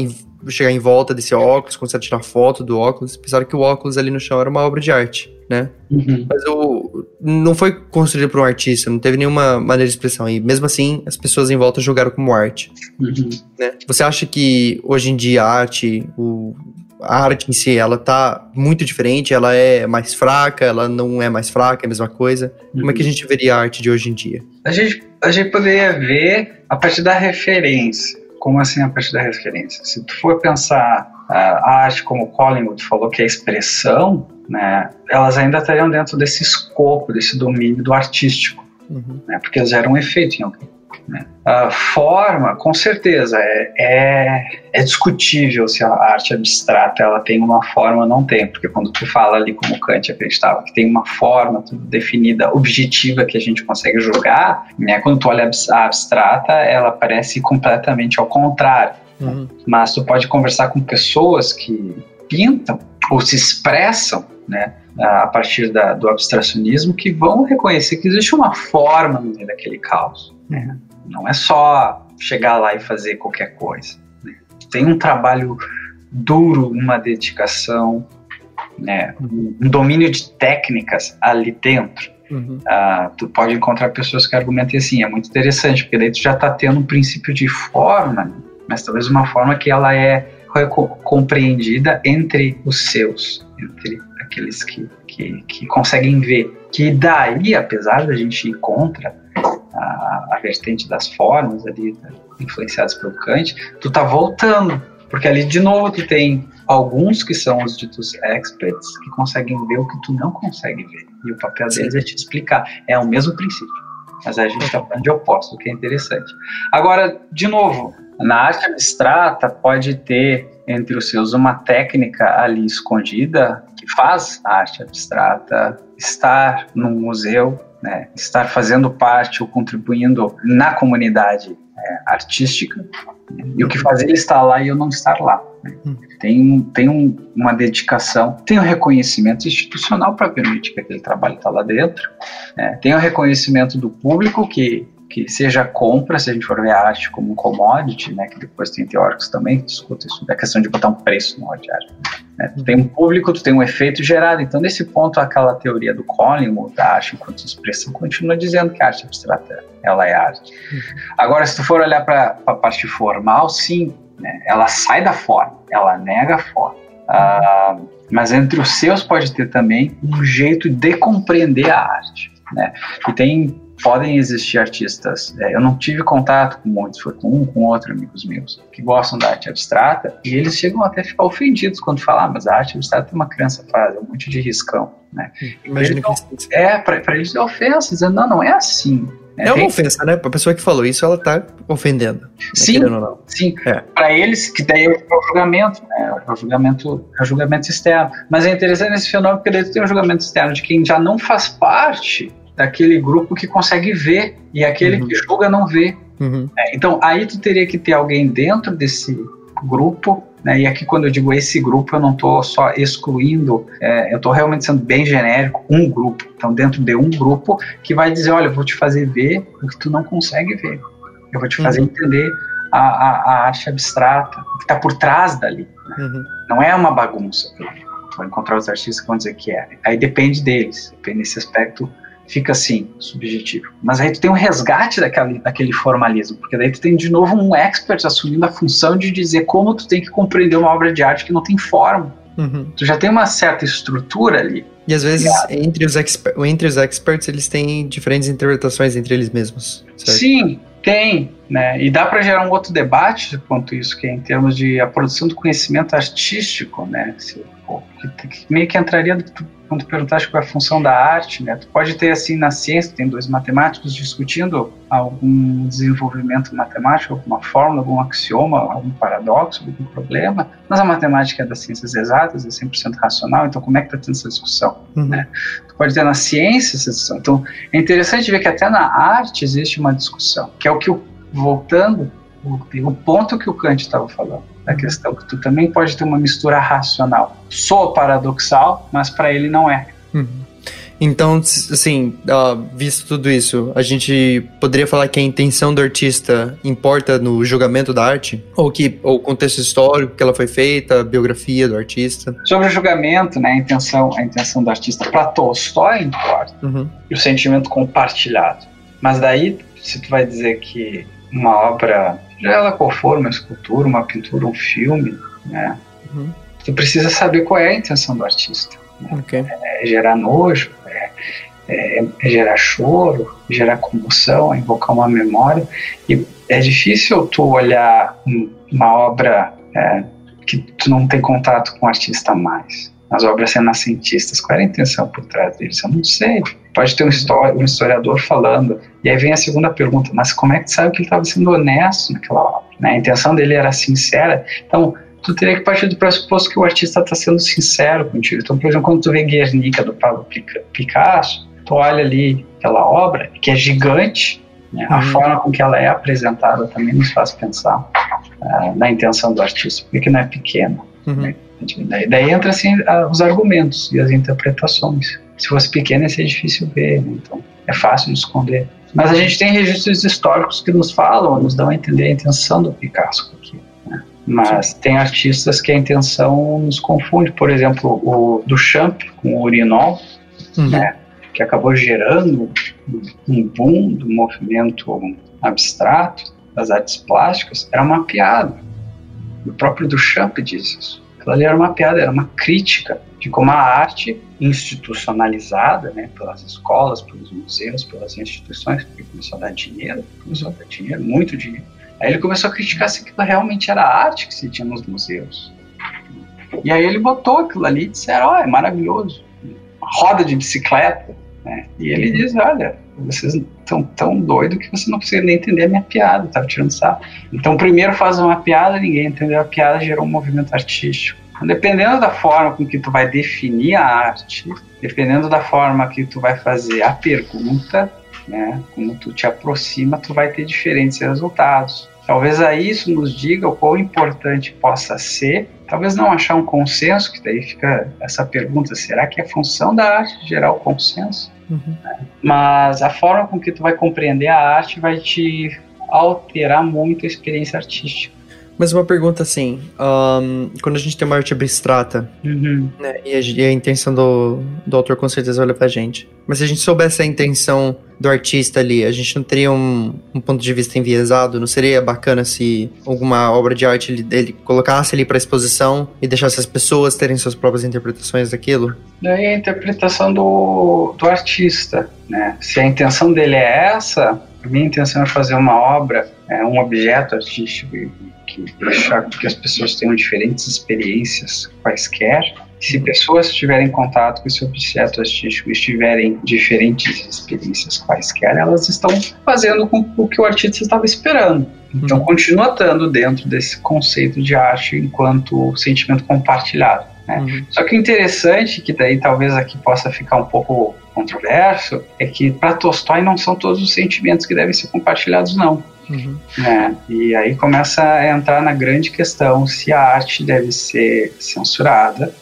chegar em volta desse óculos, começaram a tirar foto do óculos, pensaram que o óculos ali no chão era uma obra de arte né? Uhum. Mas o, não foi construído por um artista, não teve nenhuma maneira de expressão. E mesmo assim, as pessoas em volta julgaram como arte. Uhum. Né? Você acha que hoje em dia a arte, o, a arte em si, ela tá muito diferente? Ela é mais fraca? Ela não é mais fraca? É a mesma coisa? Uhum. Como é que a uhum. gente veria a arte de hoje em dia? A gente, a gente poderia ver a partir da referência. Como assim a partir da referência? Se tu for pensar a arte, como Collingwood falou, que é expressão, né, elas ainda estariam dentro desse escopo, desse domínio do artístico, uhum. né, porque elas geram um efeito em alguém. A forma, com certeza, é, é, é, discutível se a arte abstrata ela tem uma forma ou não tem, porque quando tu fala ali como Kant acreditava que tem uma forma definida, objetiva que a gente consegue julgar, né, quando tu olha a abstrata, ela parece completamente ao contrário. Uhum. Mas tu pode conversar com pessoas que pintam ou se expressam né, a partir da, do abstracionismo que vão reconhecer que existe uma forma no meio daquele caos. Né? Não é só chegar lá e fazer qualquer coisa. Né? Tem um trabalho duro, uma dedicação, né, um, domínio de técnicas ali dentro. Uhum. Uh, tu pode encontrar pessoas que argumentem assim, é muito interessante, porque daí tu já está tendo um princípio de forma, mas talvez uma forma que ela é compreendida entre os seus, entre aqueles que, que, que conseguem ver. Que daí, apesar da gente ir contra a, a vertente das formas ali, influenciadas pelo Kant, tu tá voltando, porque ali de novo tu tem alguns que são os ditos experts que conseguem ver o que tu não consegue ver. E o papel Sim. deles é te explicar. É o mesmo princípio. Mas a gente está falando de oposto, o que é interessante. Agora, de novo, na arte abstrata pode ter entre os seus uma técnica ali escondida que faz a arte abstrata estar num museu, né, estar fazendo parte ou contribuindo na comunidade é, artística, né, e o que faz ele estar lá e eu não estar lá. Hum. Tem, tem um, uma dedicação, tem um reconhecimento institucional para permitir que aquele trabalho está lá dentro. Né? Tem o um reconhecimento do público que que seja compra, se a gente for ver a arte como um commodity, né, que depois tem teóricos também que discutem isso, a questão de botar um preço no arte. Né? Tu tem um público, tu tem um efeito gerado. Então, nesse ponto, aquela teoria do Collingwood, da arte enquanto expressão, continua dizendo que a arte abstrata ela é arte. Uhum. Agora, se tu for olhar para a parte formal, sim, né, ela sai da forma, ela nega a forma. Ah, mas entre os seus pode ter também um jeito de compreender a arte. Né? E tem podem existir artistas. É, eu não tive contato com muitos, foi com um, com outro amigos meus que gostam da arte abstrata e eles chegam até a ficar ofendidos quando falam, ah, mas a arte abstrata uma criança faz, é um monte de riscão, né? Imagina que é para eles é ofensa, dizendo não, não é assim. É, é uma ofensa, né? Pra pessoa que falou isso, ela tá ofendendo. Né? Sim, sim. É. Para eles, que daí é o julgamento, né? É o julgamento, é o julgamento externo. Mas é interessante esse fenômeno, porque daí tem um julgamento externo de quem já não faz parte daquele grupo que consegue ver e aquele uhum. que julga não vê. Uhum. É, então aí tu teria que ter alguém dentro desse grupo, né? E aqui quando eu digo esse grupo eu não estou só excluindo, é, eu estou realmente sendo bem genérico, um grupo. Então dentro de um grupo que vai dizer, olha, eu vou te fazer ver o que tu não consegue ver. Eu vou te fazer uhum. entender a, a, a, arte abstrata, o que está por trás dali. Né? Não é uma bagunça. Vai encontrar os artistas que vão dizer que é. Aí depende deles, depende desse aspecto fica assim, subjetivo. Mas aí tu tem um resgate daquele, daquele formalismo, porque daí tu tem de novo um expert assumindo a função de dizer como tu tem que compreender uma obra de arte que não tem forma. Uhum. Tu já tem uma certa estrutura ali. E às vezes, entre os, entre os experts, eles têm diferentes interpretações entre eles mesmos. Certo? Sim, tem, né? E dá para gerar um outro debate quanto isso, que é em termos de a produção do conhecimento artístico, né? Se, pô, que, que meio que entraria quando tu perguntaste qual é a função da arte, né? Tu pode ter assim na ciência, tem dois matemáticos discutindo algum desenvolvimento matemático, alguma fórmula, algum axioma, algum paradoxo, algum problema, mas a matemática é das ciências exatas, é 100% racional, então como é que está tendo essa discussão, uhum. né? Tu pode ter na ciência essa discussão. Então é interessante ver que até na arte existe uma discussão, que é o que voltando o, o ponto que o Kant estava falando da questão que tu também pode ter uma mistura racional. Sou paradoxal, mas para ele não é. Uhum. Então, assim, visto tudo isso, a gente poderia falar que a intenção do artista importa no julgamento da arte? Ou que o contexto histórico que ela foi feita, a biografia do artista? Sobre o julgamento, né, a intenção, a intenção do artista para Tolstói importa. Uhum. E o sentimento compartilhado. Mas daí, se tu vai dizer que uma obra seja ela qual for, uma escultura, uma pintura, um filme, né? Uhum. Tu precisa saber qual é a intenção do artista. Né? Okay. É gerar nojo, é, é, é, gerar choro, gerar comoção, é invocar uma memória. E é difícil tu olhar uma obra é, que tu não tem contato com o artista mais. As obras renascentistas, qual era a intenção por trás deles? Eu não sei. Pode ter um, um historiador falando. E aí vem a segunda pergunta: mas como é que sabe que ele estava sendo honesto naquela obra? Né? A intenção dele era sincera. Então, tu teria que partir do pressuposto que o artista está sendo sincero contigo. Então, por exemplo, quando tu vê Guernica do Pablo Picasso, tu olha ali aquela obra, que é gigante, né? a uhum. forma com que ela é apresentada também nos faz pensar uh, na intenção do artista, porque não é pequena. Uhum. Né? Daí, daí entra assim os argumentos e as interpretações. Se fosse pequeno ia ser difícil ver, né? então é fácil de esconder. Mas a gente tem registros históricos que nos falam, nos dão a entender a intenção do Picasso aqui. Né? Mas Sim. tem artistas que a intenção nos confunde. Por exemplo, o Duchamp com o Urinol, uhum. né? que acabou gerando um boom do movimento abstrato, das artes plásticas, era uma piada. O próprio Duchamp diz isso. Aquilo ali era uma piada, era uma crítica de como a arte institucionalizada, né, pelas escolas, pelos museus, pelas instituições, porque começou a dar dinheiro, começou a dar dinheiro, muito dinheiro. Aí ele começou a criticar se aquilo realmente era arte que se tinha nos museus. E aí ele botou aquilo ali e disseram, ó, oh, é maravilhoso. Roda de bicicleta, né? E ele diz, olha, vocês estão tão doidos que você não consegue nem entender a minha piada, tava tirando sarro. Então, primeiro faz uma piada, ninguém entendeu a piada, gerou um movimento artístico. Dependendo da forma com que tu vai definir a arte, dependendo da forma que tu vai fazer a pergunta, né, como tu te aproxima, tu vai ter diferentes resultados. Talvez aí isso nos diga o quão importante possa ser. Talvez não achar um consenso, que daí fica essa pergunta: será que é função da arte gerar o consenso? Mas a forma com que tu vai compreender a arte vai te alterar muito a experiência artística. Mas uma pergunta assim, um, quando a gente tem uma arte abstrata, uhum. né, e, a, e, a, intenção do, do autor com certeza olha pra gente, mas se a gente soubesse a intenção do artista ali, a gente não teria um, um ponto de vista enviesado? Não seria bacana se alguma obra de arte ele, ele colocasse ali para exposição e deixasse as pessoas terem suas próprias interpretações daquilo? Daí a interpretação do, do artista, né? Se a intenção dele é essa, a minha intenção é fazer uma obra, é, um objeto artístico deixar que as pessoas tenham diferentes experiências quaisquer. Se pessoas estiverem em contato com esse objeto artístico e estiverem diferentes experiências quaisquer, elas estão fazendo com o que o artista estava esperando. Então, uhum. continua estando dentro desse conceito de arte enquanto sentimento compartilhado. Né? Uhum. Só que o interessante, que daí talvez aqui possa ficar um pouco controverso, é que para Tolstói não são todos os sentimentos que devem ser compartilhados, não. Uhum. É, e aí começa a entrar na grande questão se a arte deve ser censurada,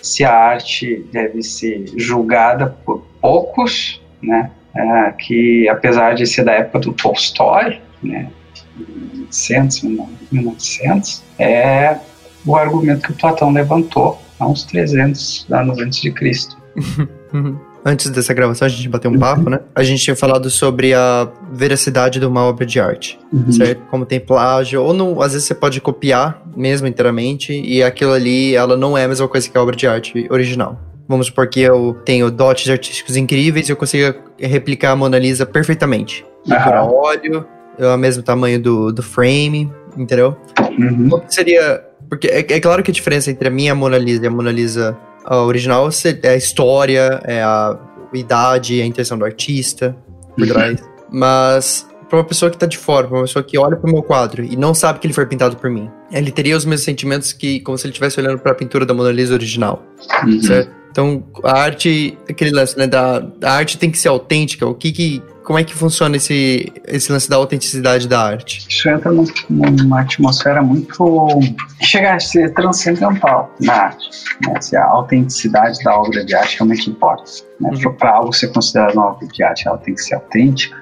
se a arte deve ser julgada por poucos, né? É, que apesar de ser da época do Tolstói, né? 1800, 1900, é o argumento que Platão levantou há uns 300 anos antes de Cristo. Antes dessa gravação, a gente bateu um papo, né? A gente tinha falado sobre a veracidade de uma obra de arte, uhum. certo? Como tem plágio, ou não, às vezes você pode copiar mesmo inteiramente, e aquilo ali, ela não é a mesma coisa que a obra de arte original. Vamos supor que eu tenho dotes artísticos incríveis e eu consiga replicar a Mona Lisa perfeitamente. Uhum. óleo, é o mesmo tamanho do, do frame, entendeu? Uhum. Seria... Porque é, é claro que a diferença entre a minha Mona Lisa e a Mona Lisa a original é a história, é a idade, a intenção do artista por uhum. trás. Mas para uma pessoa que tá de fora, para uma pessoa que olha pro meu quadro e não sabe que ele foi pintado por mim, ele teria os mesmos sentimentos que como se ele estivesse olhando para a pintura da Mona Lisa original, uhum. certo? Então, a arte, aquele lance, né, da a arte tem que ser autêntica, o que que como é que funciona esse, esse lance da autenticidade da arte? Isso entra numa atmosfera muito. chega a ser transcendental na arte. Né? Se a autenticidade da obra de arte realmente importa. Né? Uhum. Para algo ser considerado uma obra de arte, ela tem que ser autêntica.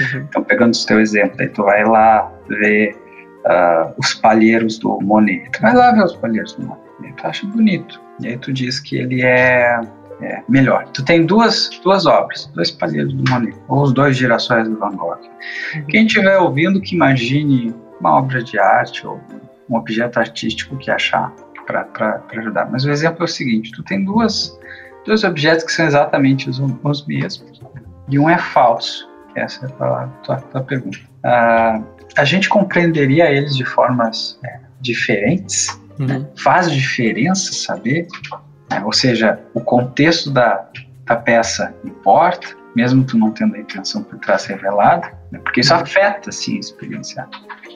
Uhum. Então, pegando o teu exemplo, aí tu vai lá ver uh, os palheiros do Monet. Tu vai lá ver os palheiros do Monet. Tu acha bonito. E aí tu diz que ele é é, melhor. Tu tem duas, duas obras, dois palheiros do Monet, ou os dois girassóis do Van Gogh. Uhum. Quem estiver ouvindo, que imagine uma obra de arte ou um objeto artístico que achar para ajudar. Mas o exemplo é o seguinte: tu tem duas, dois objetos que são exatamente os, os mesmos, e um é falso. Essa é a tua, tua pergunta. Uh, a gente compreenderia eles de formas é, diferentes? Uhum. Né? Faz diferença saber é, ou seja, o contexto da, da peça importa, mesmo tu não tendo a intenção por trás revelada, né? porque isso afeta assim, a experiência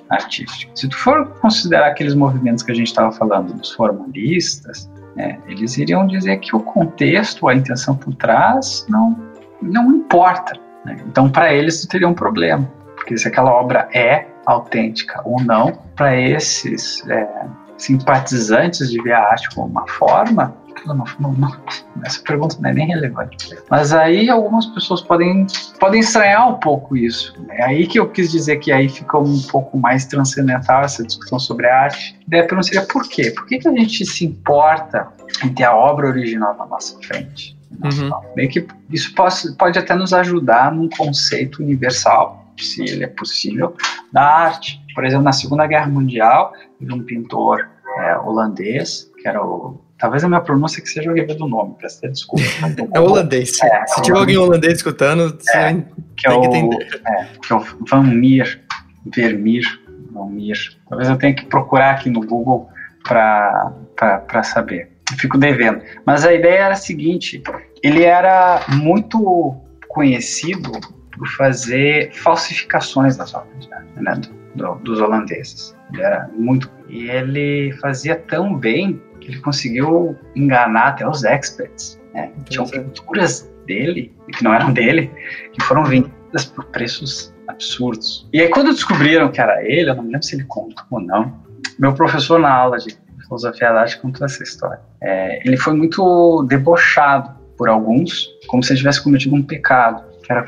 artística. Se tu for considerar aqueles movimentos que a gente estava falando dos formalistas, né, eles iriam dizer que o contexto, a intenção por trás, não, não importa. Né? Então, para eles, tu teria um problema, porque se aquela obra é autêntica ou não, para esses é, simpatizantes de ver a arte como uma forma, não, não, não, essa pergunta não é nem relevante. Mas aí algumas pessoas podem, podem estranhar um pouco isso. É aí que eu quis dizer que aí fica um pouco mais transcendental essa discussão sobre a arte. Daí a pergunta seria por quê? Por que, que a gente se importa em ter a obra original na nossa frente? Uhum. Meio que isso pode, pode até nos ajudar num conceito universal, se ele é possível, da arte. Por exemplo, na Segunda Guerra Mundial, um pintor é, holandês, que era o Talvez a minha pronúncia que seja horrível do nome, peço até desculpa. é holandês. É, Se tiver alguém holandês escutando, você é, que é tem é o, que entender. É, que é o Van Meer, Vermeer, Van Meer. Talvez eu tenha que procurar aqui no Google para saber. fico devendo. Mas a ideia era a seguinte: ele era muito conhecido por fazer falsificações das obras de arte, né, do, dos holandeses. Ele era muito. E ele fazia tão bem ele conseguiu enganar até os experts. Né? Tinham pinturas dele, que não eram dele, que foram vendidas por preços absurdos. E aí, quando descobriram que era ele, eu não me lembro se ele contou ou não, meu professor na aula de filosofia da arte contou essa história. É, ele foi muito debochado por alguns, como se ele tivesse cometido um pecado, que era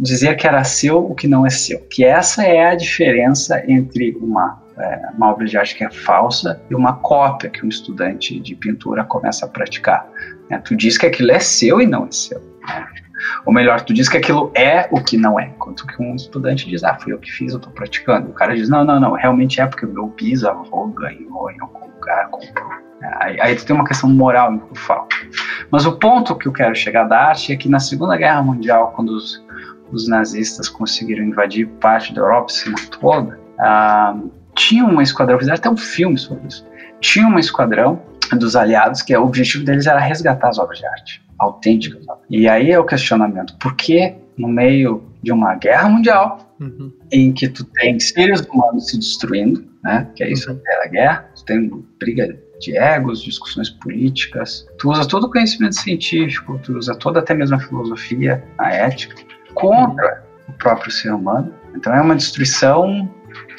dizer que era seu o que não é seu. Que essa é a diferença entre uma, é, uma obra de arte que é falsa e uma cópia que um estudante de pintura começa a praticar. É, tu diz que aquilo é seu e não é seu. Né? Ou melhor, tu diz que aquilo é o que não é, enquanto que um estudante diz, ah, fui eu que fiz, eu estou praticando. O cara diz, não, não, não, realmente é porque o meu bisavô ganhou em algum lugar, comprou. Aí, aí tu tem uma questão moral em falta. Mas o ponto que eu quero chegar da arte é que na Segunda Guerra Mundial, quando os, os nazistas conseguiram invadir parte da Europa, se não toda, ah, tinha uma esquadrão, fizeram até um filme sobre isso, tinha uma esquadrão dos aliados que o objetivo deles era resgatar as obras de arte autênticas. E aí é o questionamento, por que no meio de uma guerra mundial, uhum. em que tu tem seres humanos se destruindo, né, que é isso uhum. a guerra, tu tem briga de egos, discussões políticas, tu usa todo o conhecimento científico, tu usa toda até mesmo a filosofia, a ética, contra o próprio ser humano. Então é uma destruição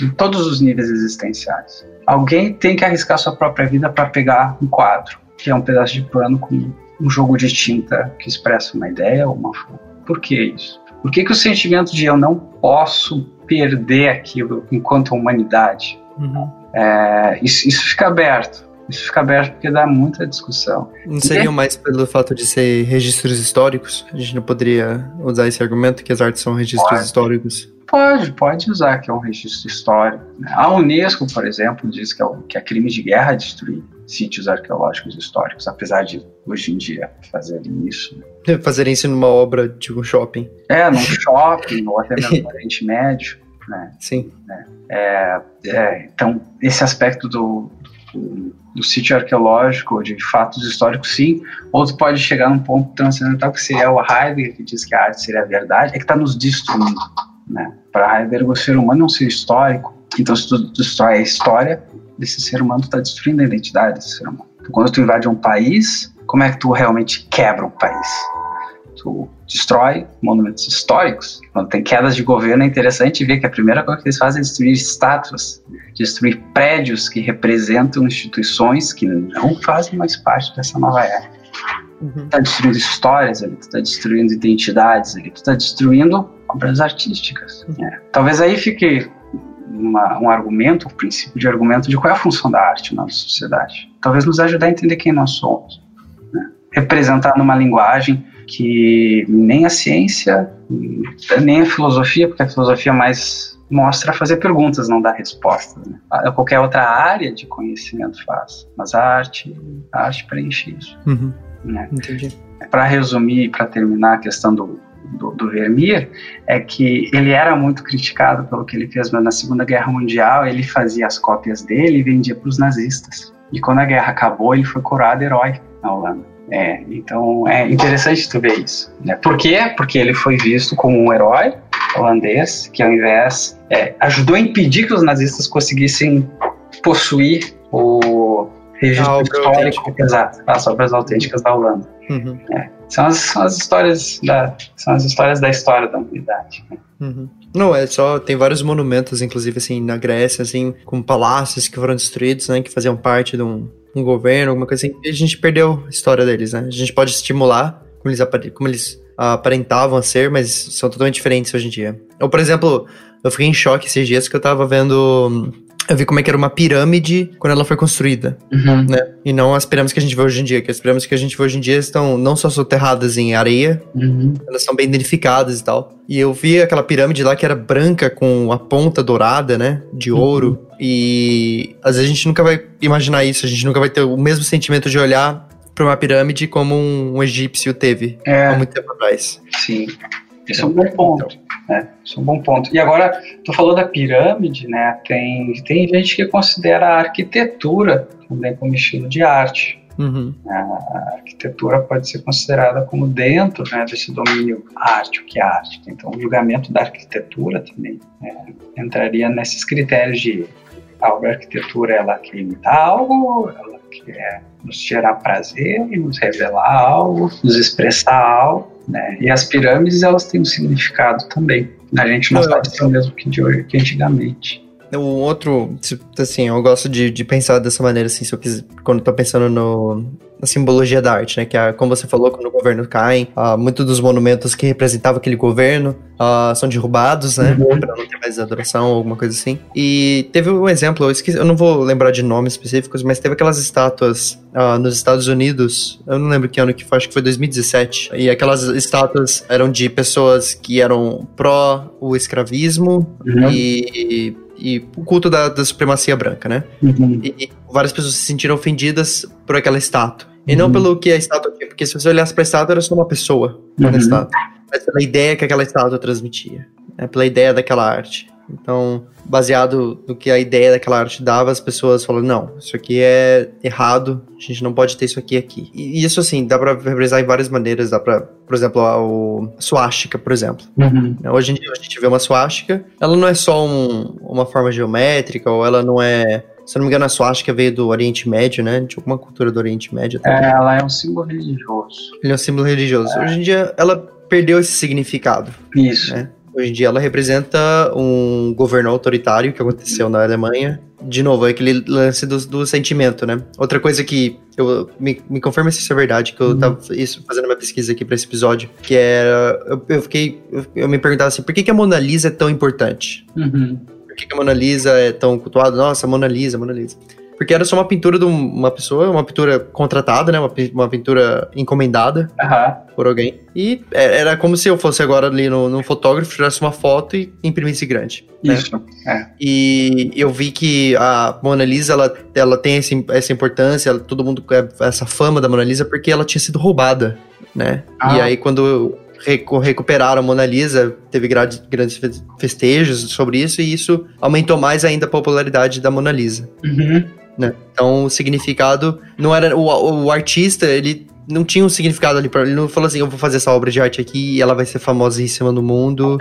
em todos os níveis existenciais. Alguém tem que arriscar sua própria vida para pegar um quadro, que é um pedaço de pano com um jogo de tinta que expressa uma ideia ou uma forma. Por que isso? Por que, que o sentimento de eu não posso perder aquilo enquanto humanidade? Uhum. É, isso, isso fica aberto. Isso fica aberto porque dá muita discussão. Não seria é... mais pelo fato de ser registros históricos? A gente não poderia usar esse argumento que as artes são registros pode. históricos? Pode, pode usar que é um registro histórico. Né? A Unesco, por exemplo, diz que é, que é crime de guerra destruir sítios arqueológicos históricos, apesar de hoje em dia fazerem isso. Né? Fazerem isso numa obra de um shopping. É, num shopping, ou até mesmo no Oriente Médio. Né? Sim. Né? É, é, então, esse aspecto do, do, do, sítio arqueológico, de fatos históricos, sim. Outro pode chegar num ponto transcendental que seria o Heidegger, que diz que a arte seria a verdade, é que está nos destruindo. Né? Para Heidegger, o ser humano é um ser histórico. Então, se tu destrói a história, desse ser humano, tu está destruindo a identidade desse ser humano. Então, quando tu invade um país, como é que tu realmente quebra um país? Tu destrói monumentos históricos. Quando tem quedas de governo, é interessante ver que a primeira coisa que eles fazem é destruir estátuas, destruir prédios que representam instituições que não fazem mais parte dessa nova era. Uhum. Tá destruindo histórias ali, tu tá destruindo identidades ali, tu tá destruindo obras artísticas. Uhum. É. Talvez aí fique uma, um argumento, um princípio de argumento de qual é a função da arte na nossa sociedade. Talvez nos ajude a entender quem nós somos. Né? Representar numa linguagem que nem a ciência, nem a filosofia, porque a filosofia mais mostra fazer perguntas, não dá respostas. Né? Qualquer outra área de conhecimento faz, mas a arte, a arte preenche isso. Uhum. Né? Entendi. Para resumir, para terminar a questão do, do, do, Vermeer é que ele era muito criticado pelo que ele fez na Segunda Guerra Mundial. Ele fazia as cópias dele e vendia para os nazistas. E quando a guerra acabou, ele foi coroado herói na Holanda. É, então é interessante tu ver isso. Né? Por quê? Porque ele foi visto como um herói holandês que, ao invés, é, ajudou a impedir que os nazistas conseguissem possuir o registro ah, histórico, exato, as obras autênticas da Holanda. Uhum. É, são, as, são as histórias da são as histórias da história da humanidade. Né? Uhum. Não, é só, tem vários monumentos, inclusive, assim, na Grécia, assim, com palácios que foram destruídos, né, que faziam parte de um, um governo, alguma coisa assim, e a gente perdeu a história deles, né, a gente pode estimular como eles, como eles aparentavam a ser, mas são totalmente diferentes hoje em dia. Ou, por exemplo, eu fiquei em choque esses dias que eu tava vendo eu vi como é que era uma pirâmide quando ela foi construída, uhum. né? E não as pirâmides que a gente vê hoje em dia, que as pirâmides que a gente vê hoje em dia estão não só soterradas em areia, uhum. elas são bem danificadas e tal. E eu vi aquela pirâmide lá que era branca com a ponta dourada, né? De uhum. ouro. Uhum. E às vezes a gente nunca vai imaginar isso, a gente nunca vai ter o mesmo sentimento de olhar para uma pirâmide como um, um egípcio teve é. há muito tempo atrás. Sim. Esse é um bom ponto. Né? Isso é um bom ponto. E agora, tu falou da pirâmide, né? Tem, tem gente que considera a arquitetura também como estilo de arte. Uhum. A arquitetura pode ser considerada como dentro né, desse domínio arte, o que é arte. Então, o julgamento da arquitetura também né, entraria nesses critérios de a arquitetura ela quer imitar algo, ela quer nos gerar prazer e nos revelar algo, nos expressar algo. Né? E as pirâmides elas têm um significado também. A gente não, sabe é o mesmo que de hoje, que antigamente. O outro, assim, eu gosto de, de pensar dessa maneira, assim, se eu quiser, quando eu tô pensando no, na simbologia da arte, né? Que, é, como você falou, quando o governo cai, uh, muitos dos monumentos que representavam aquele governo uh, são derrubados, né? Uhum. Pra não ter mais adoração ou alguma coisa assim. E teve um exemplo, eu esqueci, eu não vou lembrar de nomes específicos, mas teve aquelas estátuas uh, nos Estados Unidos, eu não lembro que ano que foi, acho que foi 2017. E aquelas estátuas eram de pessoas que eram pró o escravismo uhum. e e o culto da, da supremacia branca, né? Uhum. E, e, várias pessoas se sentiram ofendidas por aquela estátua. E uhum. não pelo que a estátua tinha, porque se você olhasse pra estátua, era só uma pessoa uhum. na estátua. Mas pela ideia que aquela estátua transmitia. Né? Pela ideia daquela arte. Então, baseado no que a ideia daquela arte dava, as pessoas falaram: não, isso aqui é errado, a gente não pode ter isso aqui aqui. E isso, assim, dá pra representar em várias maneiras. Dá pra, por exemplo, a, o suástica, por exemplo. Uhum. Hoje em dia, a gente vê uma suástica, ela não é só um, uma forma geométrica, ou ela não é. Se eu não me engano, a suástica veio do Oriente Médio, né? De alguma cultura do Oriente Médio. Também. É, ela é um símbolo religioso. Ele é um símbolo religioso. É. Hoje em dia, ela perdeu esse significado. Isso. Né? Hoje em dia ela representa um governo autoritário que aconteceu na Alemanha. De novo, é aquele lance do, do sentimento, né? Outra coisa que eu me, me confirma se isso é verdade, que eu uhum. tava isso, fazendo uma pesquisa aqui para esse episódio, que era. Eu, eu fiquei. Eu, eu, me perguntava assim, por que, que a Mona Lisa é tão importante? Uhum. Por que, que a Mona Lisa é tão cultuada? Nossa, Mona Lisa, Mona Lisa porque era só uma pintura de uma pessoa, uma pintura contratada, né? Uma, uma pintura encomendada uhum. por alguém. E é, era como se eu fosse agora ali no, no fotógrafo, tirasse uma foto e imprimisse grande. Né? Isso, é. E eu vi que a Mona Lisa, ela, ela tem esse, essa importância, ela, todo mundo, essa fama da Mona Lisa, porque ela tinha sido roubada, né? Ah. E aí, quando recuperaram a Mona Lisa, teve grandes festejos sobre isso, e isso aumentou mais ainda a popularidade da Mona Lisa. Uhum. Né? Então o significado não era. O, o artista, ele não tinha um significado ali para ele não falou assim eu vou fazer essa obra de arte aqui e ela vai ser famosíssima no mundo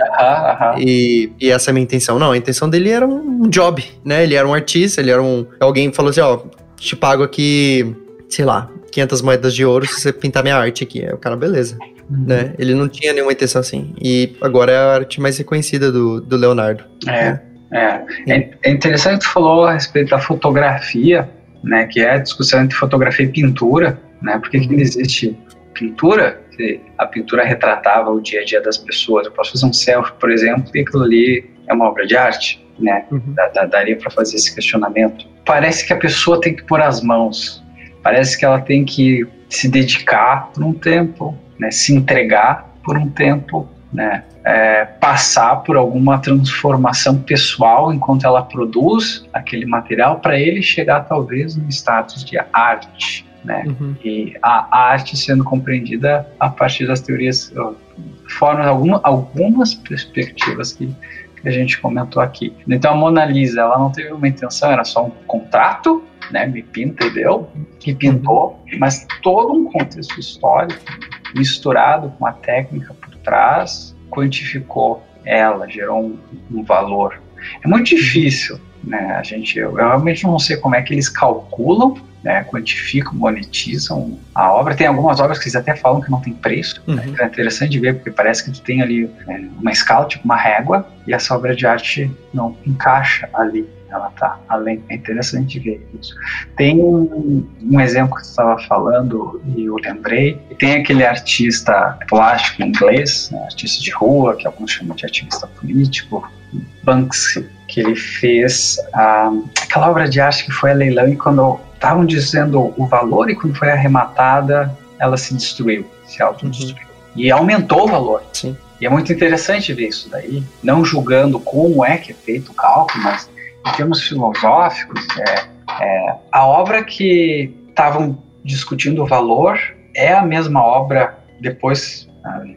E, e essa é a minha intenção não a intenção dele era um job né ele era um artista ele era um alguém falou assim ó te pago aqui sei lá 500 moedas de ouro se você pintar minha arte aqui é o cara beleza uhum. né ele não tinha nenhuma intenção assim e agora é a arte mais reconhecida do, do Leonardo é né? É. é, é interessante que tu falou a respeito da fotografia, né, que é a discussão entre fotografia e pintura, né, porque que uhum. existe pintura, que a pintura retratava o dia a dia das pessoas, eu posso fazer um selfie, por exemplo, e aquilo ali é uma obra de arte, né, uhum. da, da, daria para fazer esse questionamento. Parece que a pessoa tem que pôr as mãos, parece que ela tem que se dedicar por um tempo, né, se entregar por um tempo, né, é, passar por alguma transformação pessoal enquanto ela produz aquele material para ele chegar talvez no status de arte. Né? Uhum. E a arte sendo compreendida a partir das teorias, formas alguma, algumas perspectivas que, que, a gente comentou aqui. Então a Mona Lisa, ela não teve uma intenção, era só um contrato, né? Me pinta e deu, que pintou, uhum. mas todo um contexto histórico misturado com a técnica trás quantificou ela, gerou um, um valor. É muito difícil, né? A gente, eu, eu, realmente não sei como é que eles calculam, né? Quantificam, monetizam a obra. Tem algumas obras que eles até falam que não tem preço. Né? Uhum. Né? É interessante ver porque parece que tu tem ali né, uma escala, tipo uma régua, e essa obra de arte não encaixa ali ela está além. É interessante ver isso. Tem um, um exemplo que você estava falando e eu lembrei. Tem aquele artista plástico inglês, né, artista de rua, que alguns chamam de ativista político, Banksy, que ele fez aquela obra de arte que foi a leilão e quando estavam dizendo o valor e quando foi arrematada, ela se destruiu, se autodestruiu. Uhum. E aumentou o valor. Sim. E é muito interessante ver isso daí, não julgando como é que é feito o cálculo, mas em termos filosóficos, é, é, a obra que estavam discutindo o valor é a mesma obra depois.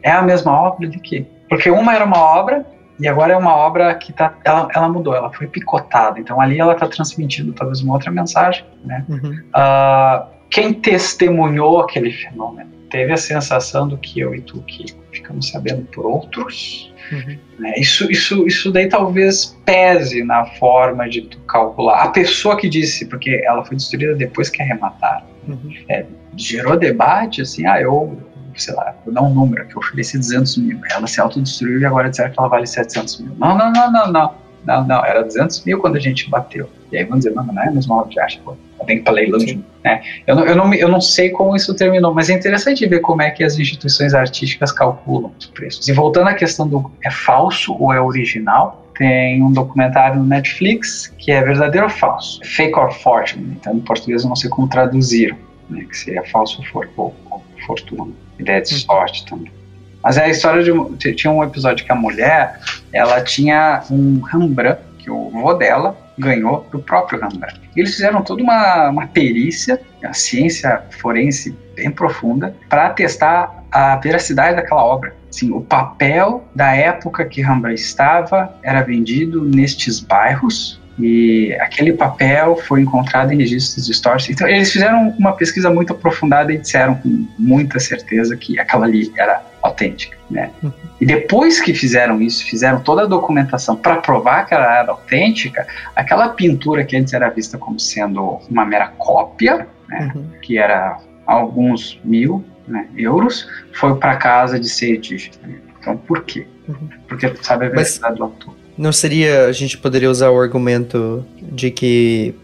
É a mesma obra de que? Porque uma era uma obra e agora é uma obra que tá, ela, ela mudou, ela foi picotada. Então ali ela está transmitindo talvez uma outra mensagem. Né? Uhum. Uh, quem testemunhou aquele fenômeno teve a sensação do que eu e tu que ficamos sabendo por outros Uhum. Né? Isso, isso, isso daí talvez pese na forma de calcular. A pessoa que disse, porque ela foi destruída depois que arremataram, uhum. é, gerou debate, assim, ah, eu sei lá, vou dar um número, que eu ofereci 200 mil. Ela se autodestruiu e agora disseram que ela vale 700 mil. Não, não, não, não, não. Não, não, era 200 mil quando a gente bateu. E aí vão dizer, não, não é a mesma obra de arte, pô. Tem que para leilão. Né? Eu, não, eu, não, eu não sei como isso terminou, mas é interessante ver como é que as instituições artísticas calculam os preços. E voltando à questão do é falso ou é original, tem um documentário no Netflix que é verdadeiro ou falso. Fake or fortune. Então, em português eu não sei como traduziram, né? que seria falso ou, ou, ou fortuna. Ideia de hum. sorte também. Mas é a história de. Tinha um episódio que a mulher ela tinha um Rembrandt, que o avô dela ganhou do próprio Rembrandt. E eles fizeram toda uma, uma perícia, a ciência forense bem profunda, para testar a veracidade daquela obra. Assim, o papel da época que Rembrandt estava era vendido nestes bairros e aquele papel foi encontrado em registros históricos. Então, eles fizeram uma pesquisa muito aprofundada e disseram com muita certeza que aquela ali era autêntica, né? Uhum. E depois que fizeram isso, fizeram toda a documentação para provar que ela era autêntica, aquela pintura que antes era vista como sendo uma mera cópia, né? Uhum. Que era alguns mil né, euros, foi para casa de ser edígena. Então, por quê? Uhum. Porque tu sabe a veracidade do autor. Não seria. A gente poderia usar o argumento de que,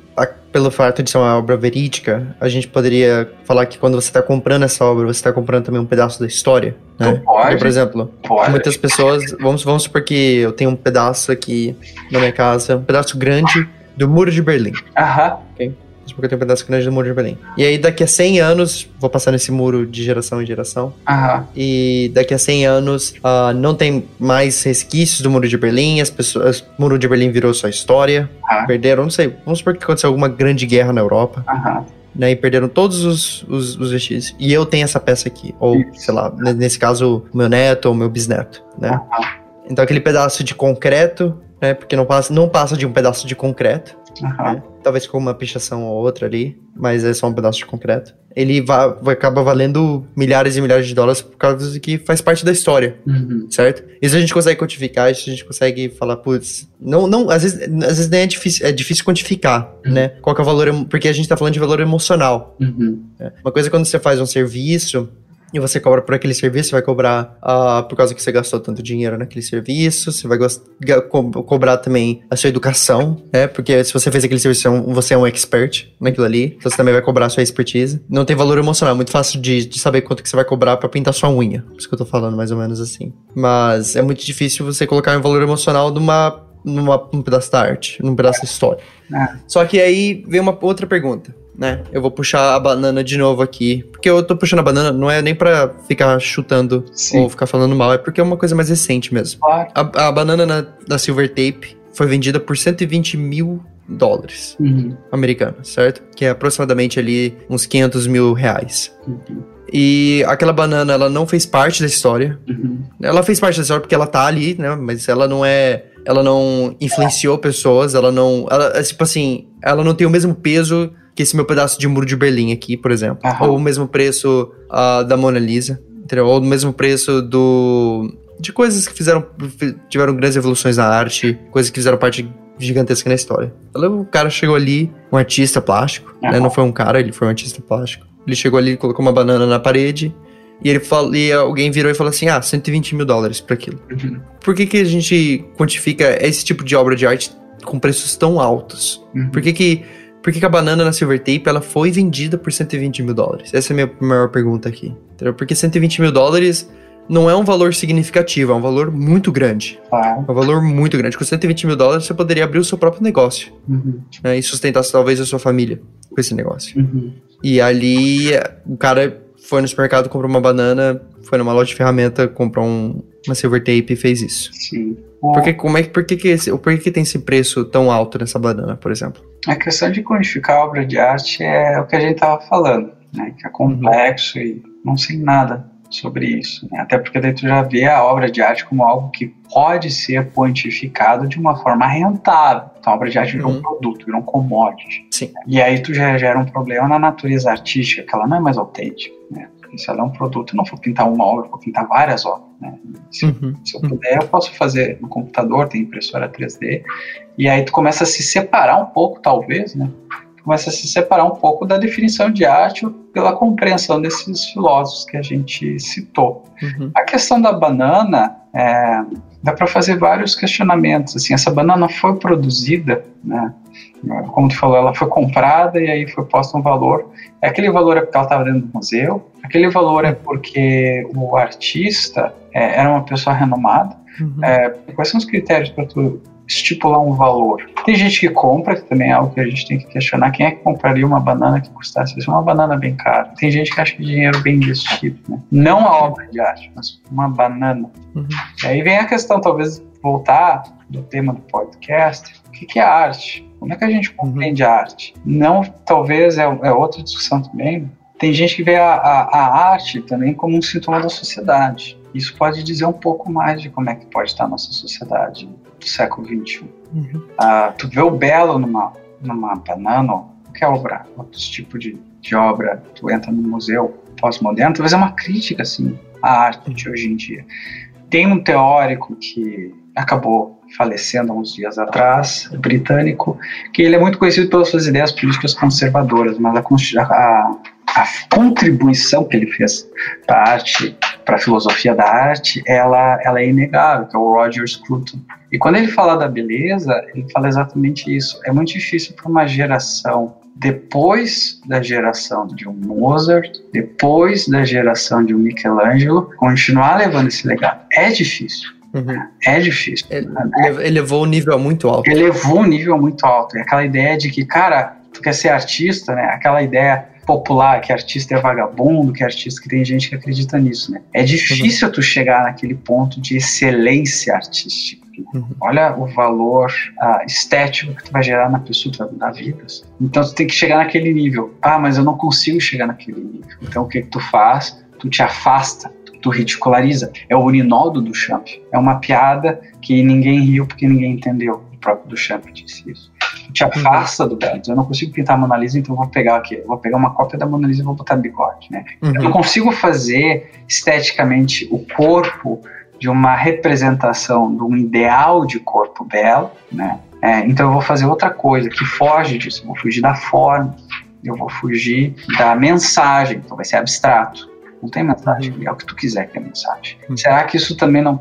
pelo fato de ser uma obra verídica, a gente poderia falar que quando você está comprando essa obra, você está comprando também um pedaço da história. Né? Pode. Porque, por exemplo, pode. muitas pessoas. Vamos, vamos supor que eu tenho um pedaço aqui na minha casa, um pedaço grande do Muro de Berlim. Aham. Okay? Porque eu tenho um pedaço grande do muro de Berlim. E aí, daqui a 100 anos, vou passar nesse muro de geração em geração. Aham. E daqui a 100 anos, uh, não tem mais resquícios do muro de Berlim, as pessoas. O muro de Berlim virou sua história. Aham. Perderam, não sei, vamos supor que aconteceu alguma grande guerra na Europa. Aham. Né, e perderam todos os, os, os vestígios. E eu tenho essa peça aqui. Ou, Isso. sei lá, nesse caso, meu neto ou meu bisneto, né? Aham. Então aquele pedaço de concreto, né? Porque não passa, não passa de um pedaço de concreto. Aham. Né? Talvez com uma pichação ou outra ali, mas é só um pedaço de concreto. Ele vai, acaba valendo milhares e milhares de dólares por causa de que faz parte da história, Uhum. certo? Isso a gente consegue quantificar, isso a gente consegue falar, putz, não, não, às vezes, às vezes nem é difícil, é difícil quantificar, Uhum. né? Qual que é o valor, porque a gente tá falando de valor emocional. Uhum. né? Uma coisa é quando você faz um serviço e você cobra por aquele serviço, você vai cobrar ah, por causa que você gastou tanto dinheiro naquele serviço, você vai co- cobrar também a sua educação, né? Porque se você fez aquele serviço, você é um- você é um expert naquilo ali, então você também vai cobrar a sua expertise. Não tem valor emocional, é muito fácil de, de saber quanto que você vai cobrar pra pintar sua unha. Por isso que eu tô falando mais ou menos assim. Mas é muito difícil você colocar um valor emocional numa, numa, num pedaço da arte, num pedaço da história. É. Só que aí vem uma outra pergunta, né? Eu vou puxar a banana de novo aqui. Porque eu tô puxando a banana, não é nem pra ficar chutando Sim. ou ficar falando mal, é porque é uma coisa mais recente mesmo. Claro. A, a banana na, da Silver Tape foi vendida por 120 mil dólares Uhum. americanos, certo? Que é aproximadamente ali uns 500 mil reais. Uhum. E aquela banana, ela não fez parte da história. Uhum. Ela fez parte da história porque ela tá ali, né? Mas ela não é. Ela não influenciou pessoas, ela não. Ela, é tipo assim, ela não tem o mesmo peso que esse meu pedaço de muro de Berlim aqui, por exemplo. Aham. Ou o mesmo preço ah, da Mona Lisa, entendeu? Ou o mesmo preço do. De coisas que fizeram. tiveram grandes evoluções na arte, coisas que fizeram parte gigantesca na história. Ela- O cara chegou ali, um artista plástico, né? Não foi um cara, ele foi um artista plástico. Ele chegou ali, colocou uma banana na parede, e ele falou, e alguém virou e falou assim: ah, 120 mil dólares pra aquilo. Uhum. Por que, que a gente quantifica esse tipo de obra de arte com preços tão altos? Uhum. Por que, que, por que, que a banana na Silver Tape ela foi vendida por 120 mil dólares? Essa é a minha maior pergunta aqui. Entendeu? Porque 120 mil dólares não é um valor significativo, é um valor muito grande. Claro. É um valor muito grande. Com 120 mil dólares você poderia abrir o seu próprio negócio Uhum. né, e sustentar talvez a sua família com esse negócio. Uhum. E ali o cara foi no supermercado, comprou uma banana, foi numa loja de ferramenta, comprou um- uma silver tape e fez isso. Sim. Por que, como é, por que, que, esse, por que, que tem esse preço tão alto nessa banana, por exemplo? A questão de quantificar a obra de arte é o que a gente estava falando, né? Que é complexo e não sei nada sobre isso. né? Até porque daí tu já vê a obra de arte como algo que pode ser quantificado de uma forma rentável. Então a obra de arte virou Uhum. um produto, virou um commodity. Sim. E aí tu já gera um problema na natureza artística, que ela não é mais autêntica, né? Porque se ela é um produto, eu não vou pintar uma obra, vou pintar várias obras, né? Se Uhum. se eu puder, eu posso fazer no computador, tem impressora 3D, e aí tu começa a se separar um pouco, talvez, né? Começa a se separar um pouco da definição de arte pela compreensão desses filósofos que a gente citou. Uhum. A questão da banana, é, dá para fazer vários questionamentos. Assim, essa banana foi produzida, né? como tu falou, ela foi comprada e aí foi posto um valor. Aquele valor é porque ela estava dentro do museu, aquele valor é porque o artista é, era uma pessoa renomada. Uhum. É, quais são os critérios para tu estipular um valor. Tem gente que compra, que também é algo que a gente tem que questionar. Quem é que compraria uma banana que custasse isso? Uma banana bem cara. Tem gente que acha que dinheiro bem investido, né? Não a obra de arte, mas uma banana. Uhum. E aí vem a questão, talvez, voltar do tema do podcast. O que, que é arte? Como é que a gente compreende uhum. a arte? Não, talvez, é, é outra discussão também. Tem gente que vê a, a, a arte também como um sintoma da sociedade. Isso pode dizer um pouco mais de como é que pode estar a nossa sociedade do século XXI. Uhum. Ah, tu vê o belo numa, numa banana, qualquer obra, outros tipos de, de obra, tu entra no museu pós-moderno, talvez é uma crítica assim, à arte de hoje em dia. Tem um teórico que acabou falecendo há uns dias atrás, britânico, que ele é muito conhecido pelas suas ideias políticas conservadoras, mas a, a, a contribuição que ele fez para a arte, para a filosofia da arte, ela, ela é inegável, que é o Roger Scruton. E quando ele fala da beleza, ele fala exatamente isso. É muito difícil para uma geração depois da geração de um Mozart, depois da geração de um Michelangelo, continuar levando esse legado. É difícil. Uhum. É difícil. Ele, ele elevou o nível muito alto. Elevou o nível muito alto. E aquela ideia de que, cara, tu quer ser artista, né? Aquela ideia popular que artista é vagabundo, que artista que tem gente que acredita nisso, né? É difícil uhum. tu chegar naquele ponto de excelência artística. Uhum. Olha o valor estético que tu vai gerar na pessoa, tu vai mudar vidas. Então tu tem que chegar naquele nível. Ah, mas eu não consigo chegar naquele nível. Então o que, que tu faz? Tu te afasta tu ridiculariza. É o urinaldo do Champ. É uma piada que ninguém riu porque ninguém entendeu. O próprio do Champ disse isso. Te afasta uhum. do Belo. Eu não consigo pintar a Mona Lisa, então eu vou pegar aqui. Vou pegar uma cópia da Mona Lisa e vou botar bigode, né? Uhum. Eu não consigo fazer esteticamente o corpo de uma representação de um ideal de corpo belo, né? É, então eu vou fazer outra coisa que foge disso. Eu vou fugir da forma, eu vou fugir da mensagem, então vai ser abstrato. Não tem mensagem, uhum. é o que tu quiser que é mensagem. Uhum. Será que isso também não.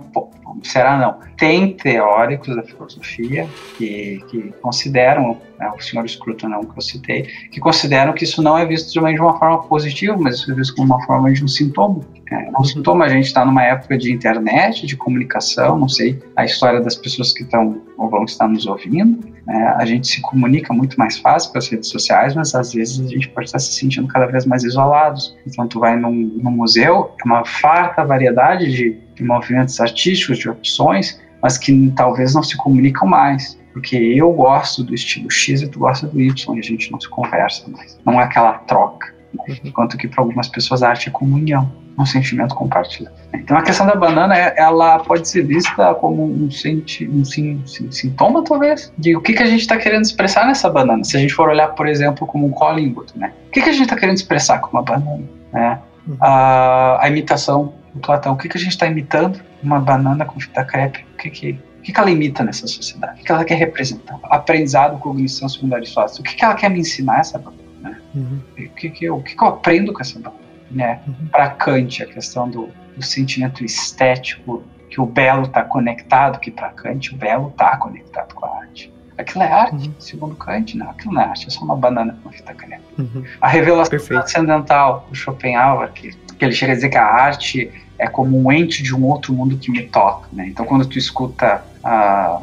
Será não? Tem teóricos da filosofia que, que consideram, né, o senhor Scruton não que eu citei, que consideram que isso não é visto de uma, de uma forma positiva, mas isso é visto como uma forma de um sintoma. É, um sintoma, a gente está numa época de internet, de comunicação, não sei a história das pessoas que estão ou vão estar nos ouvindo. Né? A gente se comunica muito mais fácil pelas redes sociais, mas às vezes a gente pode estar se sentindo cada vez mais isolados. Então, tu vai num, num museu, é uma farta variedade de, de movimentos artísticos, de opções, mas que talvez não se comunicam mais porque eu gosto do estilo X e tu gosta do Y e a gente não se conversa mais. Não é aquela troca. Né? Enquanto que para algumas pessoas a arte é comunhão um sentimento compartilhado. Então a questão da banana, é, ela pode ser vista como um, senti, um sim, sim, sintoma, talvez, de o que, que a gente está querendo expressar nessa banana. Se a gente for olhar, por exemplo, como um Collingwood, né? O que, que a gente está querendo expressar com uma banana? Né? Uhum. A, a, imitação do Platão. O que, que a gente está imitando? Uma banana com fita crepe. O que, que, o que, que ela imita nessa sociedade? O que ela quer representar? Aprendizado, cognição, segundo Aristóteles. O que, que ela quer me ensinar essa banana? Né? Uhum. O, que, que, eu, o que, que eu aprendo com essa banana? né? Uhum. Para Kant, a questão do, do, sentimento estético, que o belo está conectado, que para Kant o belo está conectado com a arte. Aquilo é arte, uhum. segundo Kant, não, aquilo não é arte, é só uma banana com fita caneta. Uhum. A revelação Perfeito. transcendental do Schopenhauer, que, que ele chega a dizer que a arte é como um ente de um outro mundo que me toca, né? Então quando tu escuta uh,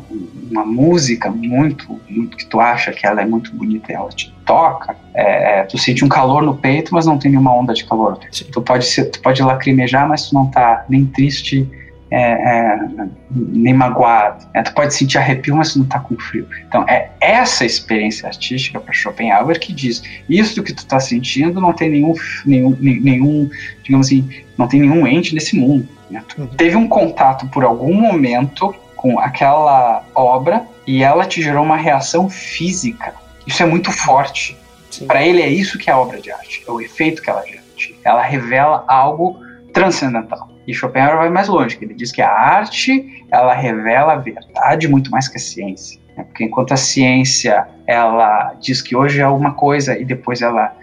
uma música muito, muito que tu acha que ela é muito bonita e ela te toca, é, é, tu sente um calor no peito, mas não tem nenhuma onda de calor. Tu pode, ser, tu pode lacrimejar, mas tu não tá nem triste, é, é, nem magoado. É, tu pode sentir arrepio, mas tu não tá com frio. Então, é essa experiência artística para Schopenhauer que diz: isso que tu tá sentindo não tem nenhum, nenhum, nenhum digamos assim, não tem nenhum ente nesse mundo. Né? Tu uhum. teve um contato por algum momento com aquela obra e ela te gerou uma reação física. Isso é muito forte. Para ele é isso que é a obra de arte, é o efeito que ela gera. Ela revela algo transcendental. E Schopenhauer vai mais longe, que ele diz que a arte ela revela a verdade muito mais que a ciência. Né? Porque enquanto a ciência ela diz que hoje é uma coisa e depois ela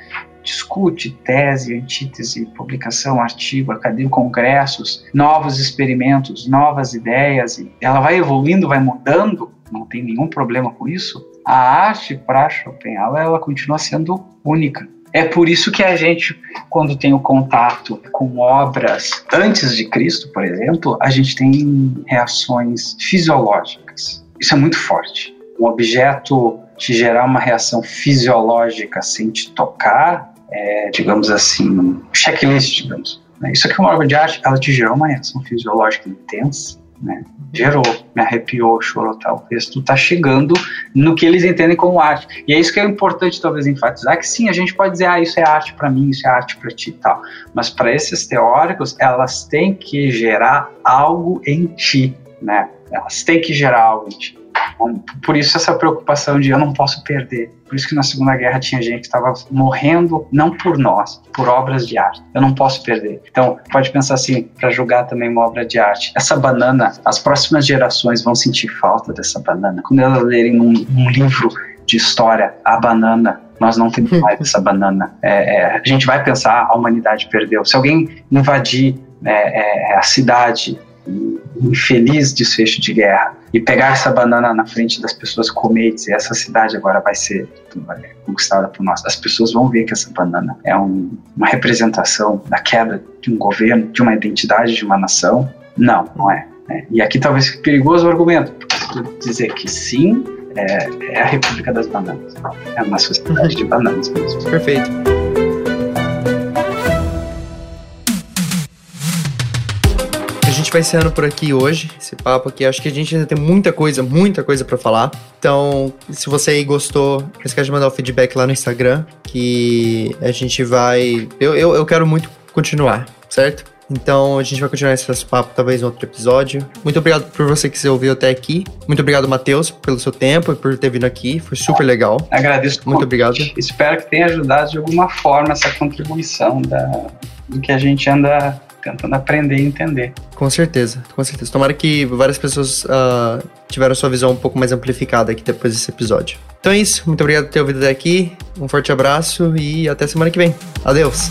discute tese, antítese, publicação, artigo, academia, congressos, novos experimentos, novas ideias, ela vai evoluindo, vai mudando, não tem nenhum problema com isso. A arte para Schopenhauer ela continua sendo única. É por isso que a gente, quando tem o contato com obras antes de Cristo, por exemplo, a gente tem reações fisiológicas. Isso é muito forte. Um objeto te gerar uma reação fisiológica sem te tocar, é, digamos assim, checklist, digamos. Né? Isso aqui é uma obra de arte, ela te gerou uma reação fisiológica intensa, né? Gerou, me arrepiou, chorou, talvez tu tá chegando no que eles entendem como arte. E é isso que é importante talvez enfatizar, que sim, a gente pode dizer, ah, isso é arte para mim, isso é arte para ti tal. Mas para esses teóricos, elas têm que gerar algo em ti, né? Elas têm que gerar algo em ti. Por isso essa preocupação de eu não posso perder. Por isso que na Segunda Guerra tinha gente que estava morrendo não por nós, por obras de arte. Eu não posso perder. Então, pode pensar assim, para julgar também uma obra de arte. Essa banana, as próximas gerações vão sentir falta dessa banana. Quando elas lerem um, um livro de história, a banana, nós não temos mais essa banana. É, é, a gente vai pensar, a humanidade perdeu. Se alguém invadir é, é a cidade infeliz desfecho de guerra e pegar essa banana na frente das pessoas comer e dizer essa cidade agora vai ser conquistada por nós. As pessoas vão ver que essa banana é um, uma representação da queda de um governo, de uma identidade de uma nação. Não, não é. é. E aqui talvez fique perigoso o argumento, dizer que sim, é, é, a República das Bananas. É uma sociedade de bananas mesmo. Perfeito. Vai encerrando por aqui hoje, esse papo aqui. Acho que a gente ainda tem muita coisa, muita coisa para falar. Então, se você aí gostou, não esquece de mandar o feedback lá no Instagram, que a gente vai. Eu, eu, eu quero muito continuar, certo? Então a gente vai continuar esse papo talvez em outro episódio. Muito obrigado por você que você ouviu até aqui. Muito obrigado, Matheus, pelo seu tempo e por ter vindo aqui. Foi super legal. Agradeço. Muito obrigado. Espero que tenha ajudado de alguma forma essa contribuição da, do que a gente anda tentando aprender e entender. Com certeza, com certeza. Tomara que várias pessoas uh, tiveram sua visão um pouco mais amplificada aqui depois desse episódio. Então é isso, muito obrigado por ter ouvido até aqui. Um forte abraço e até semana que vem. Adeus!